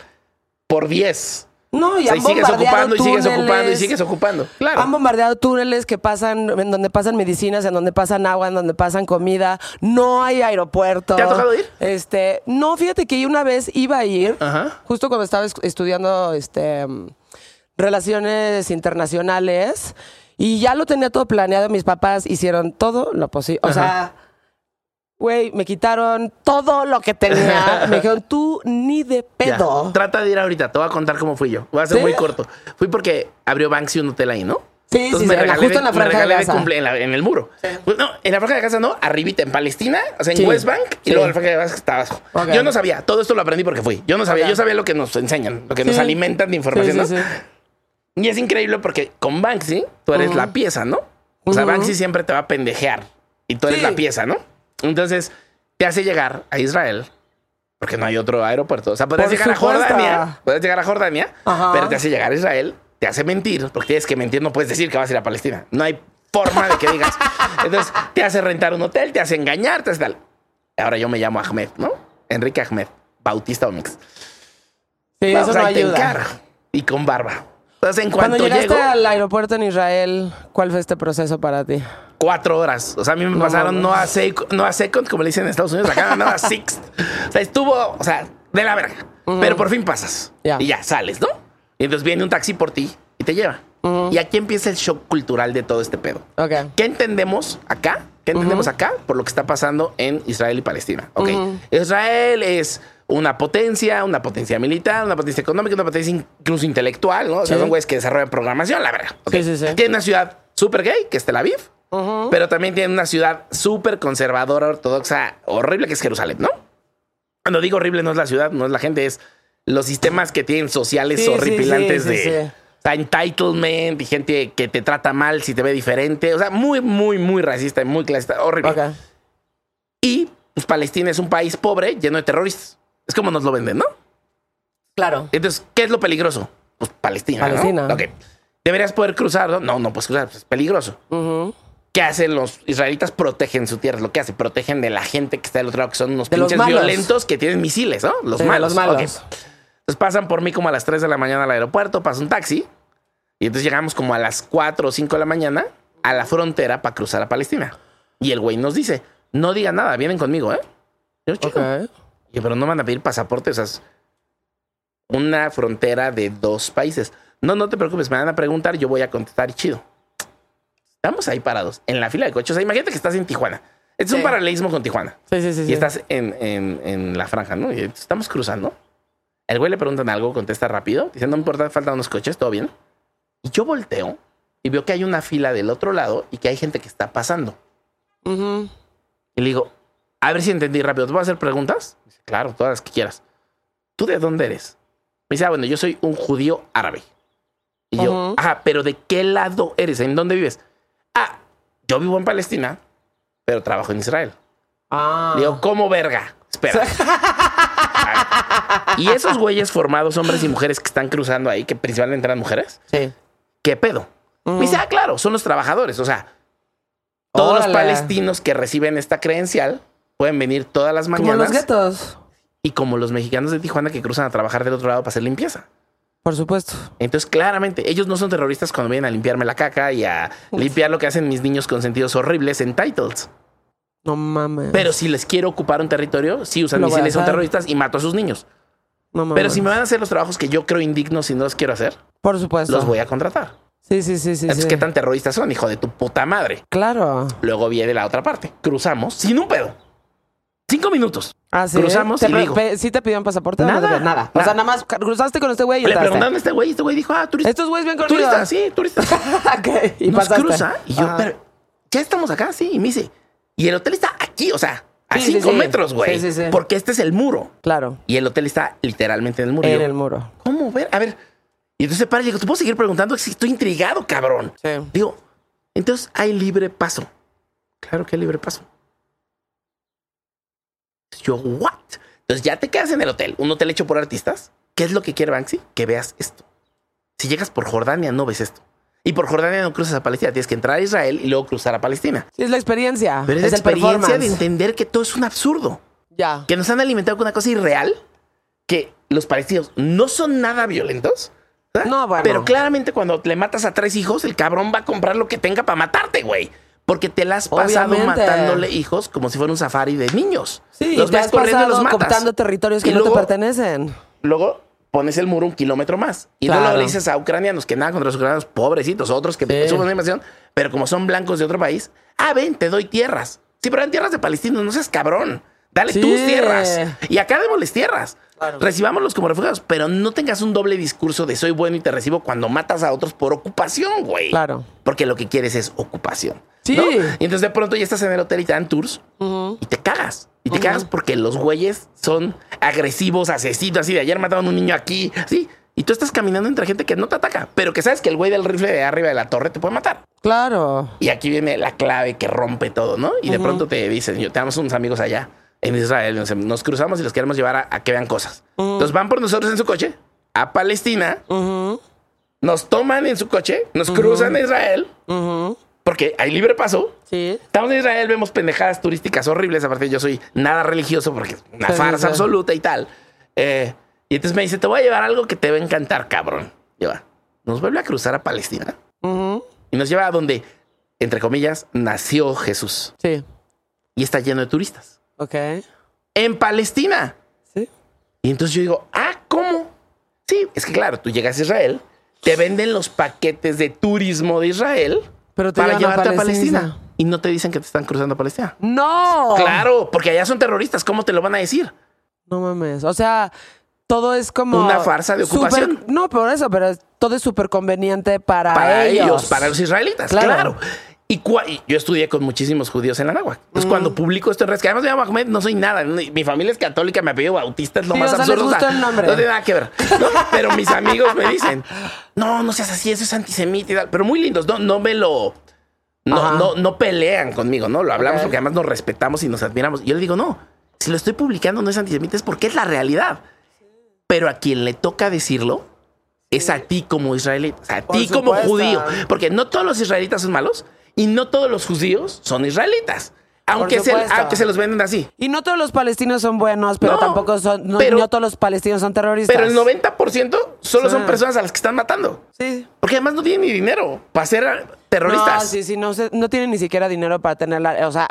por 10. No, y O sea, han y sigues bombardeado ocupando y sigues ocupando y túneles. sigues ocupando. Claro. Han bombardeado túneles que pasan, en donde pasan medicinas, en donde pasan agua, en donde pasan comida. No hay aeropuerto. ¿Te ha tocado ir? Este, no, fíjate que yo una vez iba a ir, Ajá. justo cuando estaba es- estudiando este relaciones internacionales y ya lo tenía todo planeado. Mis papás hicieron todo lo posible. O sea, güey, me quitaron todo lo que tenía. me dijeron, tú ni de Ya. pedo. Trata de ir ahorita, te voy a contar cómo fui yo. Voy a ser ¿Sí? muy corto. Fui porque abrió Banksy un hotel ahí, ¿no? Sí, sí, sí, en la- justo en la me franja de regalé cumple- en, la- en el muro. Pues no, en la franja de casa no, arribita en Palestina, o sea, en Sí. West Bank, y Sí. luego en la franja de Gaza está abajo. Yo no sabía, todo esto lo aprendí porque fui. Yo no sabía, yo sabía lo que nos enseñan, lo que nos alimentan de información. Y es increíble porque con Banksy tú eres la pieza, ¿no? O sea. Banksy siempre te va a pendejear y tú eres la pieza, ¿no? Entonces te hace llegar a Israel porque no hay otro aeropuerto. O sea, podrías Por llegar a. Jordania, podrías llegar a Jordania, Ajá. pero te hace llegar a Israel, te hace mentir porque tienes que mentir, no puedes decir que vas a ir a Palestina. No hay forma de que digas. Entonces te hace rentar un hotel, te hace engañar, te hace tal. Ahora yo me llamo Ahmed, ¿no? Enrique Ahmed, Bautista Omix. Sí, Vamos, eso no ayuda. Y con barba. Entonces, en Cuando cuanto llegaste llego, al aeropuerto en Israel, ¿cuál fue este proceso para ti? Cuatro horas. O sea, a mí me No pasaron no a, sec- no a second, como le dicen en Estados Unidos, acá no a sixth. O sea, estuvo, o sea, de la verga. Pero por fin pasas. Ya. Y ya sales, ¿no? Y entonces viene un taxi por ti y te lleva. Y aquí empieza el shock cultural de todo este pedo. Ok. ¿Qué entendemos acá? ¿Qué entendemos acá por lo que está pasando en Israel y Palestina? Ok. Israel es una potencia, una potencia militar, una potencia económica, una potencia incluso intelectual, ¿no? O sea, Sí. son güeyes que desarrollan programación, la verdad. Sí, sí, sí. Tiene una ciudad súper gay, que es Tel Aviv, pero también tiene una ciudad súper conservadora, ortodoxa, horrible, que es Jerusalén, ¿no? Cuando digo horrible no es la ciudad, no es la gente, es los sistemas que tienen sociales Sí, horripilantes sí, de... sí, entitlement y gente que te trata mal si te ve diferente. O sea, muy, muy, muy racista y muy clasista. Horrible. Y pues, Palestina es un país pobre lleno de terroristas. Es como nos lo venden, ¿no? Claro. Entonces, ¿qué es lo peligroso? Pues Palestina. ¿no? Palestina. Ok. Deberías poder cruzar, ¿no? No, no puedes cruzar, pues, es peligroso. Ujú. ¿Qué hacen los israelitas? Protegen su tierra, es lo que hacen. Protegen de la gente que está del otro lado, que son unos De pinches violentos que tienen misiles, ¿no? Los Sí, malos. los malos. Entonces pasan por mí como a las 3 de la mañana al aeropuerto, pasa un taxi. Y entonces llegamos como a las 4 o 5 de la mañana a la frontera para cruzar a Palestina. Y el güey nos dice, no digan nada, vienen conmigo, ¿eh? Yo, yo, pero no van a pedir pasaporte, o sea, es una frontera de dos países. No, no te preocupes, me van a preguntar, yo voy a contestar y chido. Estamos ahí parados, en la fila de coches. O sea, imagínate que estás en Tijuana. Es un Sí. paralelismo con Tijuana. Sí, sí, sí. Y sí. estás en, en- en la franja, ¿no? Y estamos cruzando. El güey le preguntan algo, contesta rápido, dice, no importa, faltan unos coches, todo bien. Y yo volteo y veo que hay una fila del otro lado y que hay gente que está pasando. Ujú. Y le digo, a ver si entendí rápido, ¿te puedo hacer preguntas? Dice, claro, todas las que quieras. ¿Tú de dónde eres? Me dice, ah, bueno, yo soy un judío árabe. Y yo, Ujú. ajá, pero ¿de qué lado eres? ¿En dónde vives? Yo vivo en Palestina, pero trabajo en Israel. Ah. Le Digo, ¿cómo verga? Espera. Y esos güeyes formados, hombres y mujeres que están cruzando ahí, que principalmente eran mujeres, Sí. ¿qué pedo? Me dice, ah, claro, son los trabajadores. O sea, todos los palestinos que reciben esta credencial pueden venir todas las Como mañanas. los guetos. y como los mexicanos de Tijuana que cruzan a trabajar del otro lado para hacer limpieza. Por supuesto. Entonces, claramente, ellos no son terroristas cuando vienen a limpiarme la caca y a limpiar lo que hacen mis niños con sentidos horribles en titles. No mames. Pero si les quiero ocupar un territorio, sí usan Lo voy a misiles, son hacer. terroristas y mato a sus niños. no mames. Pero si me van a hacer los trabajos que yo creo indignos y no los quiero hacer, Por supuesto. los voy a contratar. Sí, sí, sí, sí. Entonces, sí. ¿qué tan terroristas son, hijo de tu puta madre? Claro. Luego viene la otra parte. Cruzamos sin un pedo. Cinco minutos. Ah, sí. Cruzamos ¿Te y le digo, pe- ¿Sí te pidieron pasaporte? o Nada, nada. O sea, nada más cruzaste con este güey y le entraste. preguntaron a este güey y este güey dijo, ah, turista. Estos güeyes bien conmigo. Turista, sí, turista. Ok, Y nos pasaste. cruza y yo, Ajá. pero ya estamos acá, sí. Y me dice, y el hotel está aquí, o sea, a Sí, sí, cinco sí. metros, güey. Sí, sí, sí. Porque este es el muro. Claro. Y el hotel está literalmente en el muro. Y En yo, el muro. ¿Cómo ver? A ver. Y entonces para y digo, ¿te puedo seguir preguntando? Sí, Estoy intrigado, cabrón. Sí. Digo, entonces hay libre paso. Claro que hay libre paso. Yo, ¿what? Entonces ya te quedas en el hotel, un hotel hecho por artistas. ¿Qué es lo que quiere Banksy? Que veas esto. Si llegas por Jordania, no ves esto. Y por Jordania no cruzas a Palestina. Tienes que entrar a Israel y luego cruzar a Palestina. Sí, es la experiencia. Pero es, es la experiencia de entender que todo es un absurdo. Ya. Que nos han alimentado con una cosa irreal. Que los palestinos no son nada violentos. ¿verdad? No, bueno. Pero claramente cuando le matas a tres hijos, el cabrón va a comprar lo que tenga para matarte, güey. Porque te la has pasado Obviamente. matándole hijos como si fuera un safari de niños. Sí, los te ves has corriendo y pasado los matas. cooptando territorios que Y no luego- te pertenecen. Luego pones el muro un kilómetro más. Y Claro. luego le dices a ucranianos que nada contra los ucranianos, pobrecitos, otros que Sí. sufren una invasión, pero como son blancos de otro país, ah, ven, te doy tierras. Sí, pero eran tierras de palestinos, no seas cabrón. Dale Sí. tus tierras. Y acá démosles tierras. Claro. Recibámoslos como refugiados, pero no tengas un doble discurso de soy bueno y te recibo cuando matas a otros por ocupación, güey. Claro. Porque lo que quieres es ocupación. Sí. ¿no? Y entonces de pronto ya estás en el hotel y te dan tours y te cagas. Y te cagas porque los güeyes son agresivos, asesinos, así de ayer mataron a un niño aquí, sí. Y tú estás caminando entre gente que no te ataca, pero que sabes que el güey del rifle de arriba de la torre te puede matar. Claro. Y aquí viene la clave que rompe todo, ¿no? Y de pronto te dicen, yo tenemos unos amigos allá en Israel, nos, nos cruzamos y los queremos llevar a, a que vean cosas. Entonces van por nosotros en su coche a Palestina, nos toman en su coche, nos cruzan a Israel, porque hay libre paso, Sí. Estamos en Israel, vemos pendejadas turísticas horribles. Aparte, yo soy nada religioso porque es una Sí, farsa sí. absoluta y tal. Eh, y entonces me dice: Te voy a llevar algo que te va a encantar, cabrón. Lleva. Nos vuelve a cruzar a Palestina y nos lleva a donde, entre comillas, nació Jesús. Sí. Y está lleno de turistas. Ok. En Palestina. Sí. Y entonces yo digo: Ah, ¿cómo? Sí, es que claro, tú llegas a Israel, te venden los paquetes de turismo de Israel Pero te para a llevarte a Palestina. Y no te dicen que te están cruzando a Palestina. No. Claro, porque allá son terroristas. ¿Cómo te lo van a decir? No mames. O sea, todo es como. Una farsa de ocupación. no, por eso, pero todo es súper conveniente para, Para ellos. ellos. para los israelitas. Claro. Claro. Y, yo estudié con muchísimos judíos en la náhuatl. Entonces, cuando publico esto en redes, que además me llamo Ahmed, no soy nada. Mi familia es católica, me apellido bautista, es lo Sí, más o sea, les absurdo. gustó el nombre. No tiene nada que ver. No, pero mis amigos me dicen, no, no seas así, eso es antisemita y tal. Pero muy lindos, no, no me lo. No, no, no pelean conmigo, ¿no? Lo hablamos porque además nos respetamos y nos admiramos. Yo le digo, no, si lo estoy publicando no es antisemita, es porque es la realidad. Pero a quien le toca decirlo es a ti como israelita, a ti como judío. Porque no todos los israelitas son malos Y no todos los judíos son israelitas. Aunque se, aunque se los venden así. Y no todos los palestinos son buenos, pero No, tampoco son. No, pero- no todos los palestinos son terroristas. Pero el 90% solo Sí. son personas a las que están matando. Sí. Porque además no tienen ni dinero para ser terroristas. No, sí, sí, no, no tienen ni siquiera dinero para tener la. O sea,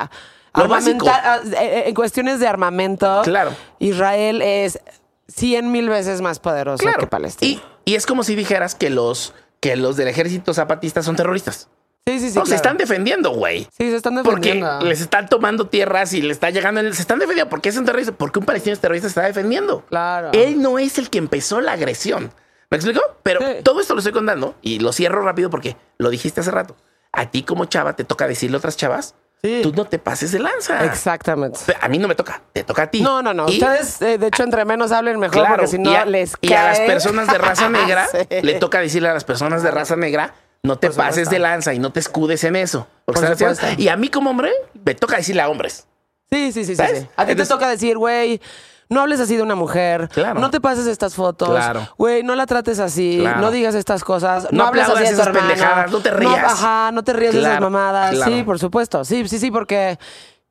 Lo armamentar- básico. ah, eh, en cuestiones de armamento, Claro. Israel es 100 mil veces más poderoso que. Palestina. Y, y es como si dijeras que los, que los del ejército zapatista son terroristas. Sí, sí, sí. no, se claro. están defendiendo, güey. Sí, se están Porque defendiendo. les están tomando tierras y le está llegando. Se están defendiendo. ¿Por qué es un terrorista? Porque un palestino es terrorista se está defendiendo. Claro. Él no es el que empezó la agresión. ¿Me explico? Pero Sí. todo esto lo estoy contando y lo cierro rápido porque lo dijiste hace rato. A ti como chava te toca decirle a otras chavas, Sí. tú no te pases de lanza. Exactamente. A mí no me toca, te toca a ti. No, no, no. Y- Ustedes, eh, de hecho, entre menos hablen mejor, Claro, porque si no y a, les y a las cae. personas de raza negra Sí. le toca decirle a las personas de raza negra, no te pases de lanza y no te escudes en eso. Porque Por están haciendo- supuesto. y a mí como hombre me toca decirle a hombres. Sí, sí, sí, sí, ¿Sabes? sí. A ti Entonces- te toca decir, güey, no hables así de una mujer. Claro. No te pases estas fotos. Claro. Güey, no la trates así. Claro. No digas estas cosas. No No, hables así aplaudas de tu esas hermana. pendejadas, no te rías. ajá, no te rías de esas Claro, mamadas. claro. Sí, por supuesto. Sí, sí, sí, porque...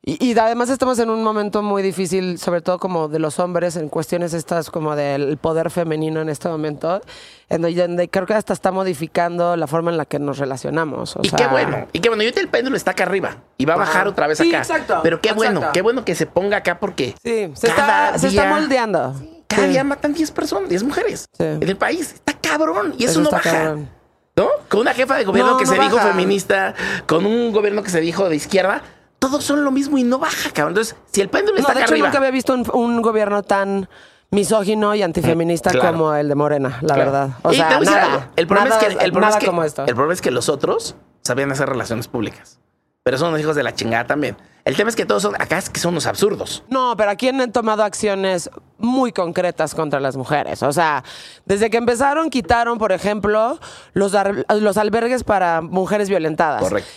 Y, y además estamos en un momento muy difícil, sobre todo como de los hombres, en cuestiones estas como del poder femenino en este momento, en donde, creo que hasta está modificando la forma en la que nos relacionamos. o y sea- qué bueno. Y qué bueno. Y ahorita el péndulo está acá arriba y va a bajar otra vez Sí, acá. exacto, Pero qué bueno, qué bueno que se ponga acá porque Sí, se, Cada está, se está día- moldeando. cada Sí. día matan 10 personas, 10 mujeres en el país. Está cabrón. Y eso, Eso no baja. cabrón. ¿No? Con una jefa de gobierno No, que no se dijo feminista, con un gobierno que se dijo de izquierda, todos son lo mismo y no baja, cabrón. Entonces, si el péndulo No, está de acá hecho, arriba. nunca había visto un, un gobierno tan misógino y antifeminista Claro. como el de Morena, la Claro. verdad. O Y sea, nada. El problema nada- es que el problema nada es que, como esto. el problema es que los otros sabían hacer relaciones públicas. Pero son unos hijos de la chingada también. El tema es que todos son acá es que son unos absurdos. No, pero aquí han tomado acciones muy concretas contra las mujeres. O sea, desde que empezaron, quitaron, por ejemplo, los, los albergues para mujeres violentadas. Correcto.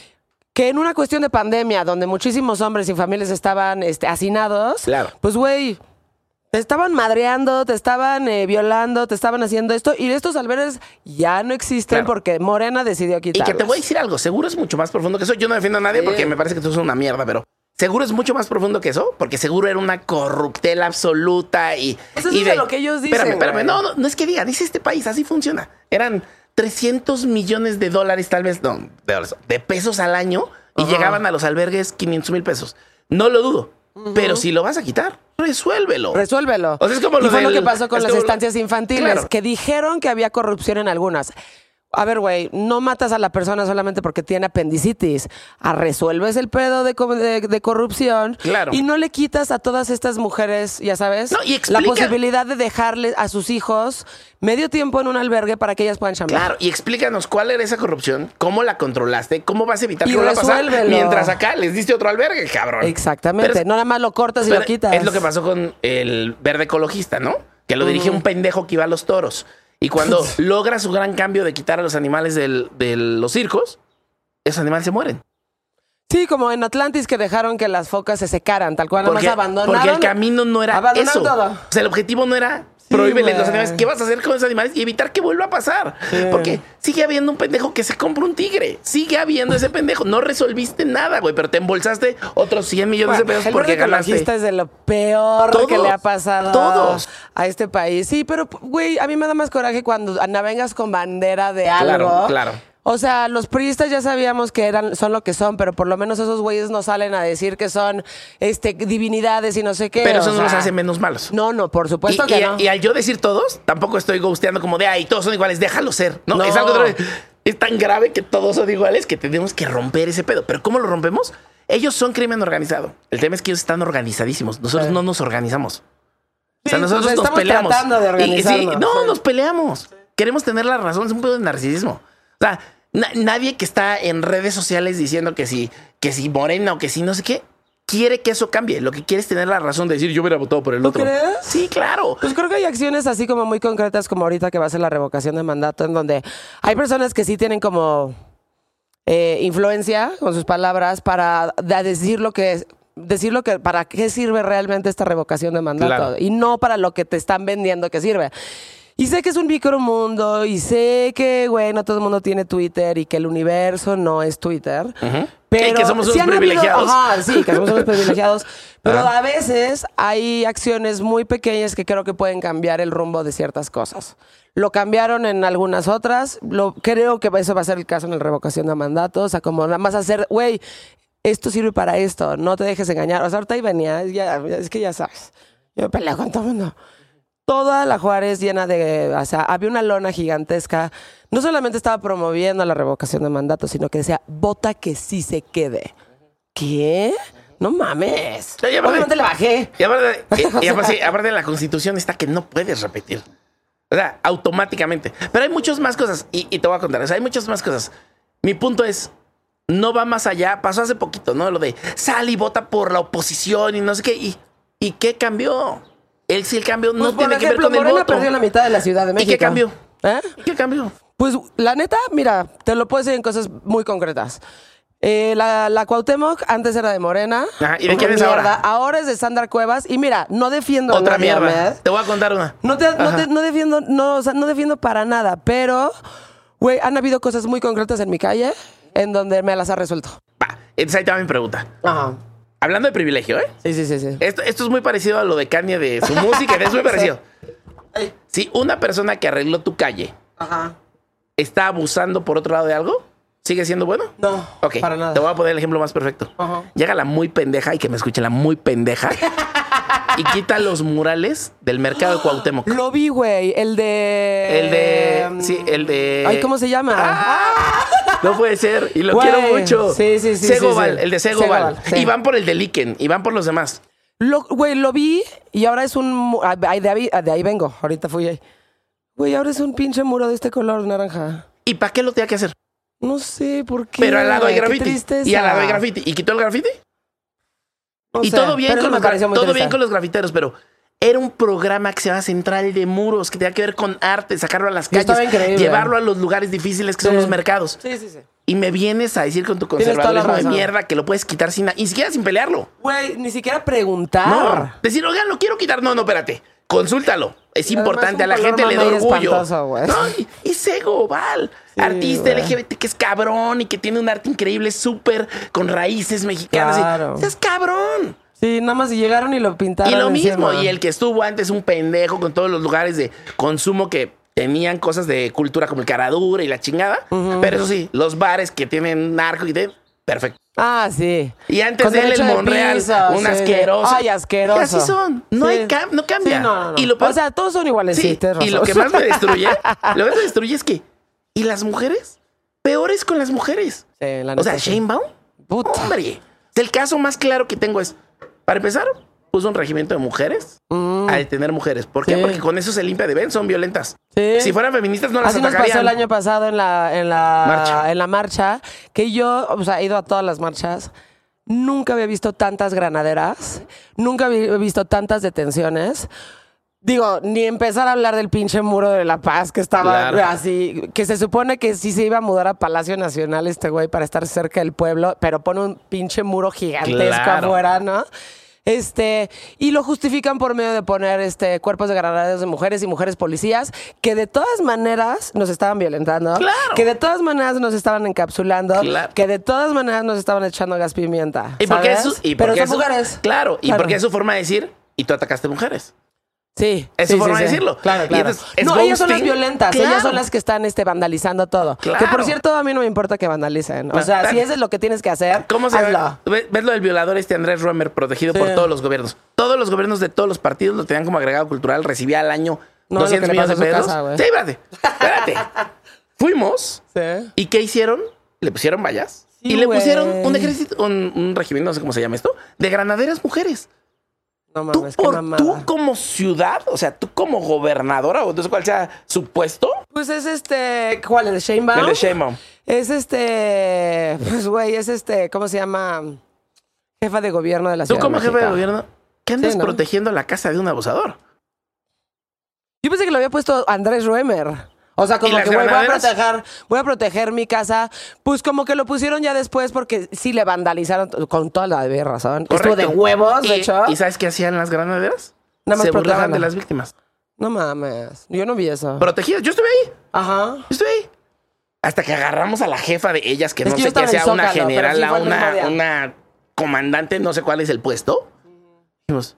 Que en una cuestión de pandemia, donde muchísimos hombres y familias estaban este, hacinados, Claro. pues, güey, te estaban madreando, te estaban eh, violando, te estaban haciendo esto, y estos albergues ya no existen Claro. porque Morena decidió Y quitarlos. que te voy a decir algo, seguro es mucho más profundo que eso. Yo no defiendo a nadie porque me parece que tú eres una mierda, pero seguro es mucho más profundo que eso, porque seguro era una corruptela absoluta y. Pues eso y es de lo que ellos dicen, Espérame, espérame. no, no es que diga, dice este país, así funciona. Eran 300 millones de dólares, tal vez, no, de, pesos al año y llegaban a los albergues 500 mil pesos. No lo dudo, pero si lo vas a quitar, resuélvelo. Resuélvelo. O sea, es como y lo fue lo que pasó con las lo- estancias infantiles, Claro. que dijeron que había corrupción en algunas. A ver, güey, no matas a la persona solamente porque tiene apendicitis. A resuelves el pedo de, co- de- de corrupción Claro. y no le quitas a todas estas mujeres, ya sabes, No, y la posibilidad de dejarle a sus hijos medio tiempo en un albergue para que ellas puedan chambear. Claro, y explícanos cuál era esa corrupción, cómo la controlaste, cómo vas a evitar Y que vuelva a pasar. Mientras acá les diste otro albergue, cabrón. Exactamente. Pero no nada más lo cortas y lo quitas. Es lo que pasó con el verde ecologista, ¿no? Que lo dirige un pendejo que iba a los toros. Y cuando logra su gran cambio de quitar a los animales del- de los circos, esos animales se mueren. Sí, como en Atlantis que dejaron que las focas se secaran, tal cual, nada Porque, más abandonaron. porque el camino no era abandonaron eso. todo. O sea, el objetivo no era prohíbeles güey. los animales. ¿Qué vas a hacer con esos animales? Y evitar que vuelva a pasar. Porque sigue habiendo un pendejo que se compra un tigre. Sigue habiendo ese pendejo. No resolviste nada, güey, pero te embolsaste otros 100 millones de pesos el porque ganaste. es de lo peor Todos, que le ha pasado todos. a este país. Sí, pero, güey, a mí me da más coraje cuando navegas con bandera de Claro, algo. claro. O sea, los priistas ya sabíamos que eran, son lo que son, pero por lo menos esos güeyes no salen a decir que son este, divinidades y no sé qué. Pero eso no sea, los hace menos malos. No, no, por supuesto y, que y- no. y al yo decir todos, tampoco estoy gusteando como de, ay, todos son iguales, déjalo ser. No, No. es algo de- es tan grave que todos son iguales que tenemos que romper ese pedo. Pero ¿cómo lo rompemos? Ellos son crimen organizado. El tema es que ellos están organizadísimos. Nosotros Sí. no nos organizamos. o sea, Sí, nosotros pues nos peleamos. de Y- sí, no, sí. nos peleamos. Queremos tener la razón. Es un pedo de narcisismo. O sea, na- nadie que está en redes sociales diciendo que si, que si Morena o que si no sé qué, quiere que eso cambie. Lo que quiere es tener la razón de decir yo hubiera votado por el ¿Tú otro. crees? Sí, claro. Pues creo que hay acciones así como muy concretas como ahorita que va a ser la revocación de mandato, en donde hay personas que sí tienen como eh, influencia con sus palabras para decir lo que es. Decir lo que, para qué sirve realmente esta revocación de mandato Claro. y no para lo que te están vendiendo que sirve. Y sé que es un micromundo y sé que, güey, no todo el mundo tiene Twitter y que el universo no es Twitter. Pero Y que somos sí unos han habido- privilegiados. ajá, sí, que somos unos privilegiados. Pero Ajá. a veces hay acciones muy pequeñas que creo que pueden cambiar el rumbo de ciertas cosas. Lo cambiaron en algunas otras. Lo, creo que eso va a ser el caso en la revocación de mandatos. O sea, como nada más hacer, güey, esto sirve para esto, no te dejes engañar. O sea, ahorita ahí venía, ya, es que ya sabes, yo peleo con todo el mundo. Toda la Juárez llena de, o sea, había una lona gigantesca. No solamente estaba promoviendo la revocación de mandatos, sino que decía, vota que sí se quede. ¿Qué? No mames. Ya, ya, aparte- Obviamente le bajé. Y aparte, y- y aparte- la constitución está que no puedes repetir. O sea, automáticamente. Pero hay muchas más cosas. Y, y te voy a contar. O sea, hay muchas más cosas. Mi punto es, no va más allá. Pasó hace poquito, ¿no? Lo de sal y vota por la oposición y no sé qué. ¿Y, y qué cambió? El, si el cambio no Pues, por tiene que ver ejemplo, con el Morena voto. perdió la mitad de la Ciudad de ¿Y México. qué cambió? ¿Eh? ¿Y qué cambió? Pues la neta, mira, te lo puedo decir en cosas muy concretas. Eh, la, la Cuauhtémoc antes era de Morena. Ajá, ¿y de quién es ahora? Ahora es de Sandra Cuevas. Y mira, no defiendo a Otra nadie, mierda. Ahmed. Te voy a contar una. No, te- no, Ajá. te- no defiendo, no, o sea, no defiendo para nada, pero, güey, han habido cosas muy concretas en mi calle en donde me las ha resuelto. Va, entonces ahí te va mi pregunta. Ajá. Hablando de privilegio, ¿eh? Sí, sí, sí, sí. Esto, esto es muy parecido a lo de Kanye de su música, es muy parecido. Si una persona que arregló tu calle Ajá. está abusando por otro lado de algo, ¿sigue siendo bueno? No, Ok, para nada. te voy a poner el ejemplo más perfecto. Ajá. Llega la muy pendeja, y que me escuche la muy pendeja, y quita los murales del mercado de Cuauhtémoc. Lo vi, güey, el de... El de... Sí, el de... Ay, ¿cómo se llama? ¡Ah! No puede ser, y lo Güey. quiero mucho. Sí, sí, sí, Segoval, sí, sí. el de Segoval. Segoval, sí. Y van por el de Liken, y van por los demás. Lo, güey, lo vi y ahora es un... ah, ay, De ahí, de ahí vengo, ahorita fui ahí. Güey, ahora es un pinche muro de este color naranja. ¿Y para qué lo tenía que hacer? No sé por qué. Pero al lado hay Qué graffiti. tristeza. Y al lado hay graffiti. ¿Y quitó el graffiti? Y todo bien, pero con eso me los, pareció gra- muy todo bien con los grafiteros, pero era un programa que se llama Central de Muros, que tenía que ver con arte, sacarlo a las calles, increíble. llevarlo a los lugares difíciles que son Sí. los mercados. Sí, sí, sí. Y me vienes a decir con tu Tienes toda la conservadurismo de razón. mierda que lo puedes quitar sin, na- ni siquiera sin pelearlo. Güey, ni siquiera preguntar. No. Decir, oigan, lo quiero quitar. No, no, espérate. Consúltalo. Es importante. A la gente le da orgullo. No, y, y Sego, Val. Sí, artista güey. LGBT que es cabrón y que tiene un arte increíble, súper con raíces mexicanas. y- Claro. es cabrón. Sí, nada más llegaron y lo pintaron. Y lo mismo, encima. y el que estuvo antes un pendejo con todos los lugares de consumo que tenían cosas de cultura como el caradura y la chingada. Pero eso sí, los bares que tienen narco y de... Perfecto. Ah, sí. Y antes Con de él el Monreal, piso, un sí, asqueroso. Ay, asqueroso. Y así son. No, Sí. hay cam- no cambia. Sí, no. Y lo peor- o sea, todos son iguales. Sí, y lo que más me destruye, lo que más me destruye es que... ¿Y las mujeres? Peores con las mujeres. La O sea. Shane Baum. Puta. Hombre, el caso más claro que tengo es, para empezar, puso un regimiento de mujeres a detener mujeres. ¿Por qué? Mm. Sí. Porque con eso se limpia de ven, son violentas. Sí. Si fueran feministas no las Así nos atacarían. pasó el año pasado en la, en la Marcha. en la marcha, que yo, o sea, he ido a todas las marchas. Nunca había visto tantas granaderas, nunca había visto tantas detenciones. Digo, ni empezar a hablar del pinche muro de la paz que estaba Claro. así, que se supone que sí se iba a mudar a Palacio Nacional este güey para estar cerca del pueblo, pero pone un pinche muro gigantesco Claro. afuera, ¿no? Este, y lo justifican por medio de poner este cuerpos de granaderos de mujeres y mujeres policías que de todas maneras nos estaban violentando, Claro. que de todas maneras nos estaban encapsulando, Claro. que de todas maneras nos estaban echando gas pimienta. ¿Y por qué ¿sabes? eso? Y Pero porque son eso- mujeres. Claro, y Claro. porque es su forma de decir, y tú atacaste mujeres. Sí. Es sí, su forma sí, de decirlo. Claro, claro. entonces, ¿es no, ellas son las violentas. Claro. Ellas son las que están este, vandalizando todo. Que por cierto, a mí no me importa que vandalicen. O Claro. sea, si eso es lo que tienes que hacer, ¿Cómo se hazlo. llama? ¿Ves lo del violador este Andrés Roemer, protegido Sí. por todos los gobiernos? Todos los gobiernos de todos los partidos lo tenían como agregado cultural, recibía al año No, 200 lo que le millones de pesos. casa, sí, espérate, espérate. Fuimos. ¿Y qué hicieron? Le pusieron vallas. Y le pusieron un ejército, un, un regimiento, no sé cómo se llama esto, de granaderas mujeres. No Tú, mames, qué por, mamada. tú como ciudad, o sea, tú como gobernadora, o sé cuál sea su puesto, Pues es este. ¿Cuál? ¿El de Sheinbaum? el de Sheinbaum. Es este. Pues, güey, es este. ¿Cómo se llama? Jefa de gobierno de la Tú ciudad. como de jefe de gobierno, ¿qué andas Sí, ¿no? protegiendo la casa de un abusador? Yo pensé que lo había puesto Andrés Ruemer. O sea, ¿Y como que, güey, voy a proteger, voy a proteger mi casa. Pues como que lo pusieron ya después porque sí le vandalizaron con toda la de razón. Estuvo de Correcto. huevos, de hecho. ¿Y sabes qué hacían las granaderas? Nada más Se burlaban de las víctimas. No mames. Yo no vi eso. Protegidas. Yo estuve ahí. Ajá. Yo estuve ahí. Hasta que agarramos a la jefa de ellas, que Es no que sé qué sea, una Zócalo, general, una, una comandante, no sé cuál es el puesto. Dijimos,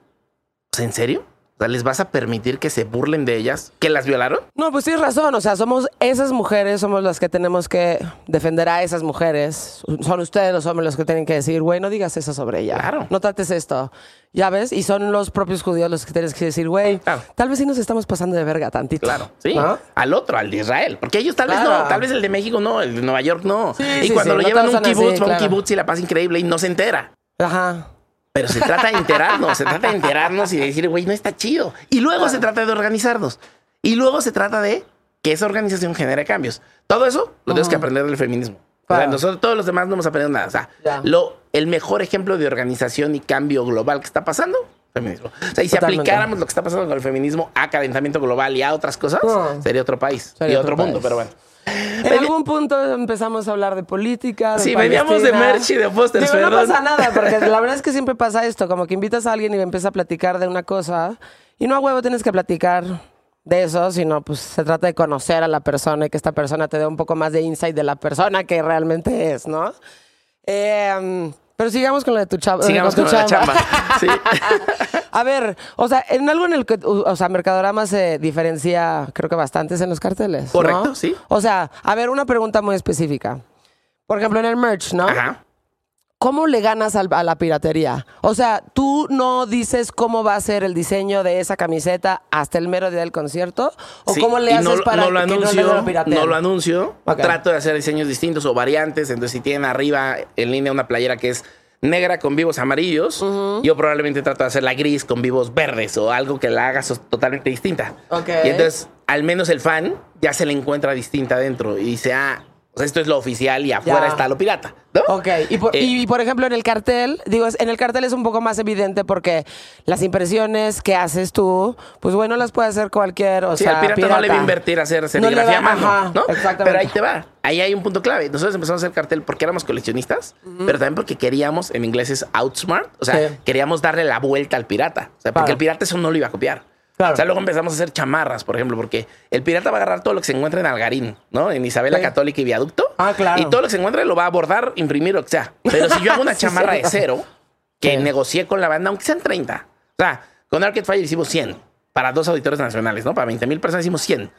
"¿O sea, ¿en serio? O sea, ¿les vas a permitir que se burlen de ellas? ¿Que las violaron? No, pues tienes razón. O sea, somos esas mujeres, somos las que tenemos que defender a esas mujeres. Son ustedes los hombres los que tienen que decir, güey, no digas eso sobre ella. Claro. No trates esto. Ya ves, y son los propios judíos los que tienes que decir, güey, Claro. tal vez sí nos estamos pasando de verga tantito. Claro, sí. ¿No? Al otro, al de Israel. Porque ellos tal vez no, tal vez el de México no, el de Nueva York no. Sí, y sí, cuando sí, lo no llevan a un son así, kibutz, va a un kibutz y la pasa increíble y no se entera. Ajá. Pero se trata de enterarnos, se trata de enterarnos y de decir, güey, no está chido. Y luego se trata de organizarnos. Y luego se trata de que esa organización genere cambios. Todo eso lo tienes que aprender del feminismo. O sea, Claro. nosotros todos los demás no hemos aprendido nada. O sea, lo, el mejor ejemplo de organización y cambio global que está pasando, feminismo. O sea, y si Totalmente. aplicáramos lo que está pasando con el feminismo a calentamiento global y a otras cosas, sería otro país Sería y otro otro, mundo. Pero bueno. En algún punto empezamos a hablar de política. de Sí, veníamos de Palestina. merch y de pósters, no pasa nada, porque la verdad es que siempre pasa esto, como que invitas a alguien y empieza a platicar de una cosa, y no a huevo tienes que platicar de eso, sino pues se trata de conocer a la persona y que esta persona te dé un poco más de insight de la persona que realmente es, ¿no? Eh, pero sigamos con lo de tu chava. Sigamos tu con la chamba. Sí. A ver, o sea, en algo en el que, o sea, Mercadorama se diferencia, creo que bastantes en los carteles. ¿no? Correcto, sí. O sea, a ver, una pregunta muy específica. Por ejemplo, en el merch, ¿no? Ajá. ¿Cómo le ganas a la piratería? O sea, tú no dices cómo va a ser el diseño de esa camiseta hasta el mero día del concierto, o Sí, cómo le haces no, para no lo que anuncio, no le pirateen? no lo anuncio. Trato de hacer diseños distintos o variantes. Entonces, si tienen arriba en línea una playera que es negra con vivos amarillos, yo probablemente trato de hacerla gris con vivos verdes o algo que la haga sos- totalmente distinta. Y entonces, al menos el fan ya se le encuentra distinta adentro y dice, ah, o sea, esto es lo oficial y afuera Ya. está lo pirata. ¿no? Ok, y por, Eh, y, por ejemplo en el cartel, digo, en el cartel es un poco más evidente porque las impresiones que haces tú, pues bueno, las puede hacer cualquier, o Sí, sea, al pirata, no le va a invertir a hacer serigrafía va- a mano, ajá, ¿no? exactamente. Pero ahí te va. Ahí hay un punto clave. Nosotros empezamos a hacer cartel porque éramos coleccionistas, pero también porque queríamos, en inglés es outsmart, o sea, Sí. queríamos darle la vuelta al pirata. O sea, porque Claro. el pirata eso no lo iba a copiar. Claro. O sea, luego empezamos a hacer chamarras, por ejemplo, porque el pirata va a agarrar todo lo que se encuentra en Algarín, ¿no? En Isabela Sí. Católica y Viaducto. Ah, claro. Y todo lo que se encuentra lo va a bordar, imprimir o que sea. Pero si yo hago una Sí, chamarra de cero, que negocié con la banda, aunque sean 30. O sea, con Arcade Fire hicimos 100 para dos auditores nacionales, ¿no? Para 20 mil personas hicimos 100.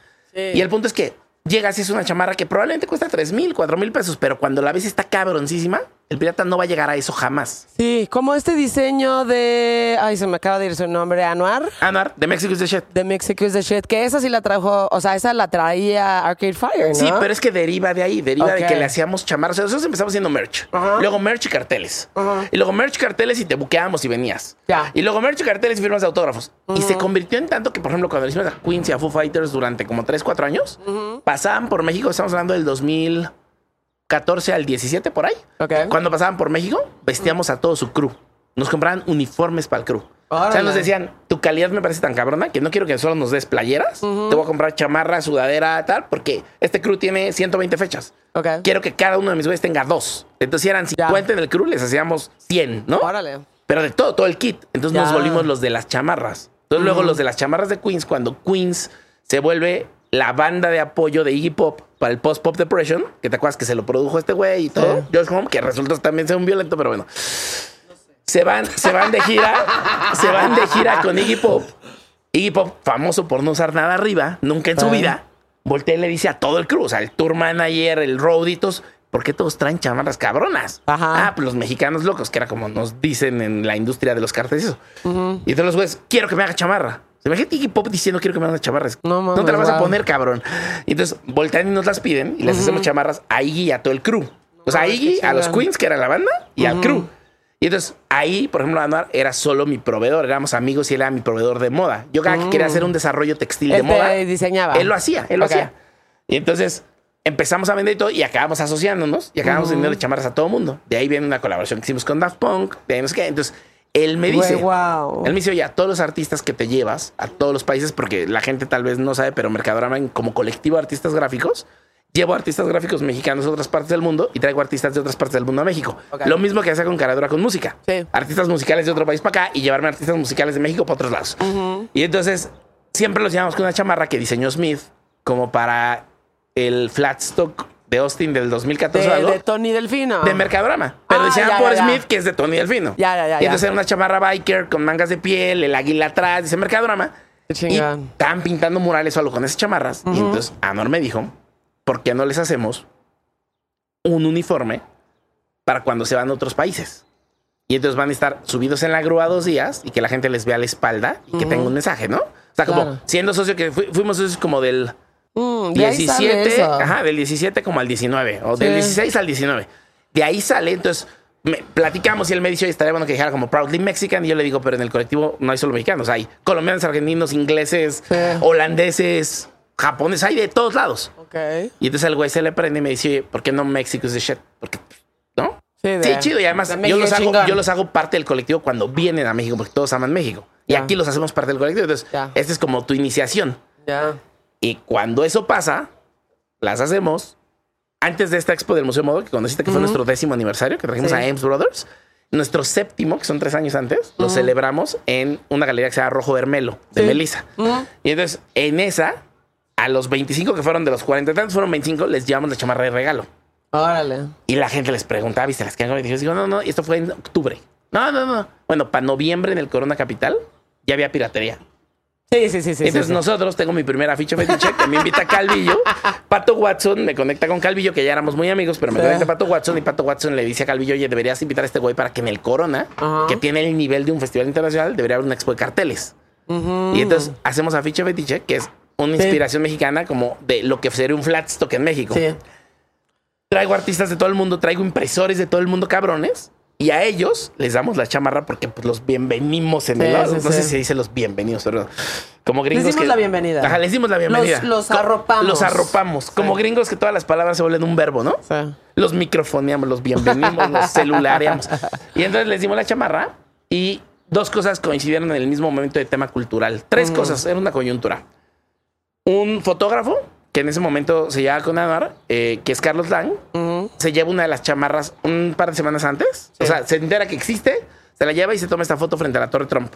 Y el punto es que llegas y es una chamarra que probablemente cuesta 3 mil, 4 mil pesos, pero cuando la ves está cabroncísima, el pirata no va a llegar a eso jamás. Sí, como este diseño de, ay, se me acaba de ir su nombre, Anuar. Anuar, de Mexico is the shit. De Mexico is the shit, que esa sí la trajo, o sea, esa la traía Arcade Fire, ¿no? Sí, pero es que deriva de ahí, deriva de que le hacíamos chamarras. O sea, nosotros empezamos haciendo merch. Luego merch y carteles. Y luego merch, carteles y te buqueábamos y venías. Ya. Y luego merch, carteles y firmas de autógrafos. Y se convirtió en tanto que, por ejemplo, cuando le hicimos a Queens y a Foo Fighters durante como 3, 4 años, pasaban por México, estamos hablando del 2014 al 17 por ahí. Ok. Cuando pasaban por México, vestíamos a todo su crew. Nos compraban uniformes para el crew. O sea, nos decían, tu calidad me parece tan cabrona que no quiero que solo nos des playeras. Te voy a comprar chamarra, sudadera, tal, porque este crew tiene 120 fechas. Ok. Quiero que cada uno de mis güeyes tenga dos. Entonces, si eran 50 en el crew, les hacíamos 100, ¿no? Órale. Pero de todo, todo el kit. Entonces nos Ya. volvimos los de las chamarras. Entonces luego los de las chamarras de Queens, cuando Queens se vuelve la banda de apoyo de Iggy Pop para el post-pop depression, que te acuerdas que se lo produjo este güey y todo, Sí. Josh Home, que resulta también ser un violento, pero bueno. Se van, se van de gira, se van de gira con Iggy Pop. Iggy Pop, famoso por no usar nada arriba, nunca en su vida, voltea y le dice a todo el crew, o sea, el tour manager, el roaditos, ¿por qué todos traen chamarras cabronas? Ajá. Ah, pues los mexicanos locos, que era como nos dicen en la industria de los carteles. y eso. Y entonces los güeyes, quiero que me haga chamarra. Imagínate Iggy Pop diciendo quiero que me haga una chamarra. No mames, te la vas a poner, cabrón. Y entonces voltean y nos las piden y les hacemos chamarras a Iggy y a todo el crew. O sea, a Iggy, a los. Queens, que era la banda, y al crew. Y entonces ahí, por ejemplo, Anuar era solo mi proveedor. Éramos amigos y él era mi proveedor de moda. Yo cada que quería hacer un desarrollo textil de Él moda, diseñaba. él lo hacía, él lo hacía. Y entonces empezamos a vender y todo y acabamos asociándonos y acabamos vendiendo chamarras a todo mundo. De ahí viene una colaboración que hicimos con Daft Punk, de ahí no sé qué. Entonces él me dice, wow. él me dice, oye, a todos los artistas que te llevas, a todos los países, porque la gente tal vez no sabe, pero Mercadorama como colectivo de artistas gráficos, llevo artistas gráficos mexicanos de otras partes del mundo y traigo artistas de otras partes del mundo a México. Lo mismo que hacía con Caradura con música. Sí. Artistas musicales de otro país para acá y llevarme artistas musicales de México para otros lados. Y entonces siempre los llevamos con una chamarra que diseñó Smith como para el Flatstock de Austin del 2014 o De, algo. de Tony Delfino. De Mercadorama. Pero Ah, ya, por ya, ya. Smith, que es de Tony Delfino. Ya, ya, ya, Y entonces era una chamarra biker con mangas de piel, el águila atrás, dice Mercadorama. Qué Y estaban pintando murales o algo con esas chamarras. Y entonces Anor me dijo, ¿por qué no les hacemos un uniforme para cuando se van a otros países? Y entonces van a estar subidos en la grúa dos días y que la gente les vea la espalda y que tenga un mensaje, ¿no? O sea, como siendo socio, que fu- fuimos socios como del Mm, de ahí sale 17, eso. ajá, del 17 como al 19, o del Sí. 16 al 19. De ahí sale, entonces me- platicamos y él me dice, estaría bueno que dijera como Proudly Mexican. Y yo le digo, pero en el colectivo no hay solo mexicanos, hay colombianos, argentinos, ingleses, Sí. holandeses, japoneses, hay de todos lados. Ok. Y entonces el güey se le prende y me dice, ¿por qué no México es de shit? Porque, ¿no? Sí, de- Sí, chido. Y además de yo los, hago, yo los hago parte del colectivo cuando vienen a México, porque todos aman México. Y Ya. aquí los hacemos parte del colectivo. Entonces, Ya. esta es como tu iniciación. Ya. Y cuando eso pasa, las hacemos antes de esta expo del Museo Modo, que conociste que fue nuestro décimo aniversario, que trajimos Sí. a Ames Brothers. Nuestro séptimo, que son tres años antes, lo celebramos en una galería que se llama Rojo Hermelo, de Sí. Melissa. Y entonces, en esa, a los 25 que fueron de los 40 y tantos, fueron 25, les llevamos la chamarra de regalo. Órale. Y la gente les preguntaba, ¿viste las que hago? Y yo digo, no, no, y esto fue en octubre. No, no, no. Bueno, para noviembre en el Corona Capital ya había piratería. Sí, sí, sí, sí. Entonces sí, sí. nosotros, tengo mi primera ficha fetiche, que me invita Calvillo. Pato Watson me conecta con Calvillo, que ya éramos muy amigos, pero me Sí. conecta Pato Watson y Pato Watson le dice a Calvillo, oye, deberías invitar a este güey para que en el Corona, que tiene el nivel de un festival internacional, debería haber una expo de carteles. Y entonces hacemos a ficha fetiche, que es una inspiración mexicana como de lo que sería un flatstock en México. Traigo artistas de todo el mundo, traigo impresores de todo el mundo cabrones. Y a ellos les damos la chamarra porque pues, los bienvenimos en Sí, el... sí, no sé si se dice los bienvenidos, pero como gringos dimos que- la bienvenida. Ajá, les dimos la bienvenida. los arropamos. Los arropamos. Como gringos que todas las palabras se vuelven un verbo, ¿no? Los microfoneamos, los bienvenimos, los celulareamos. Y entonces les dimos la chamarra y dos cosas coincidieron en el mismo momento de tema cultural. Tres cosas, era una coyuntura. Un fotógrafo, que en ese momento se llevaba con Anar, eh, que es Carlos Lang, se lleva una de las chamarras un par de semanas antes. O sea, se entera que existe, se la lleva y se toma esta foto frente a la Torre Trump.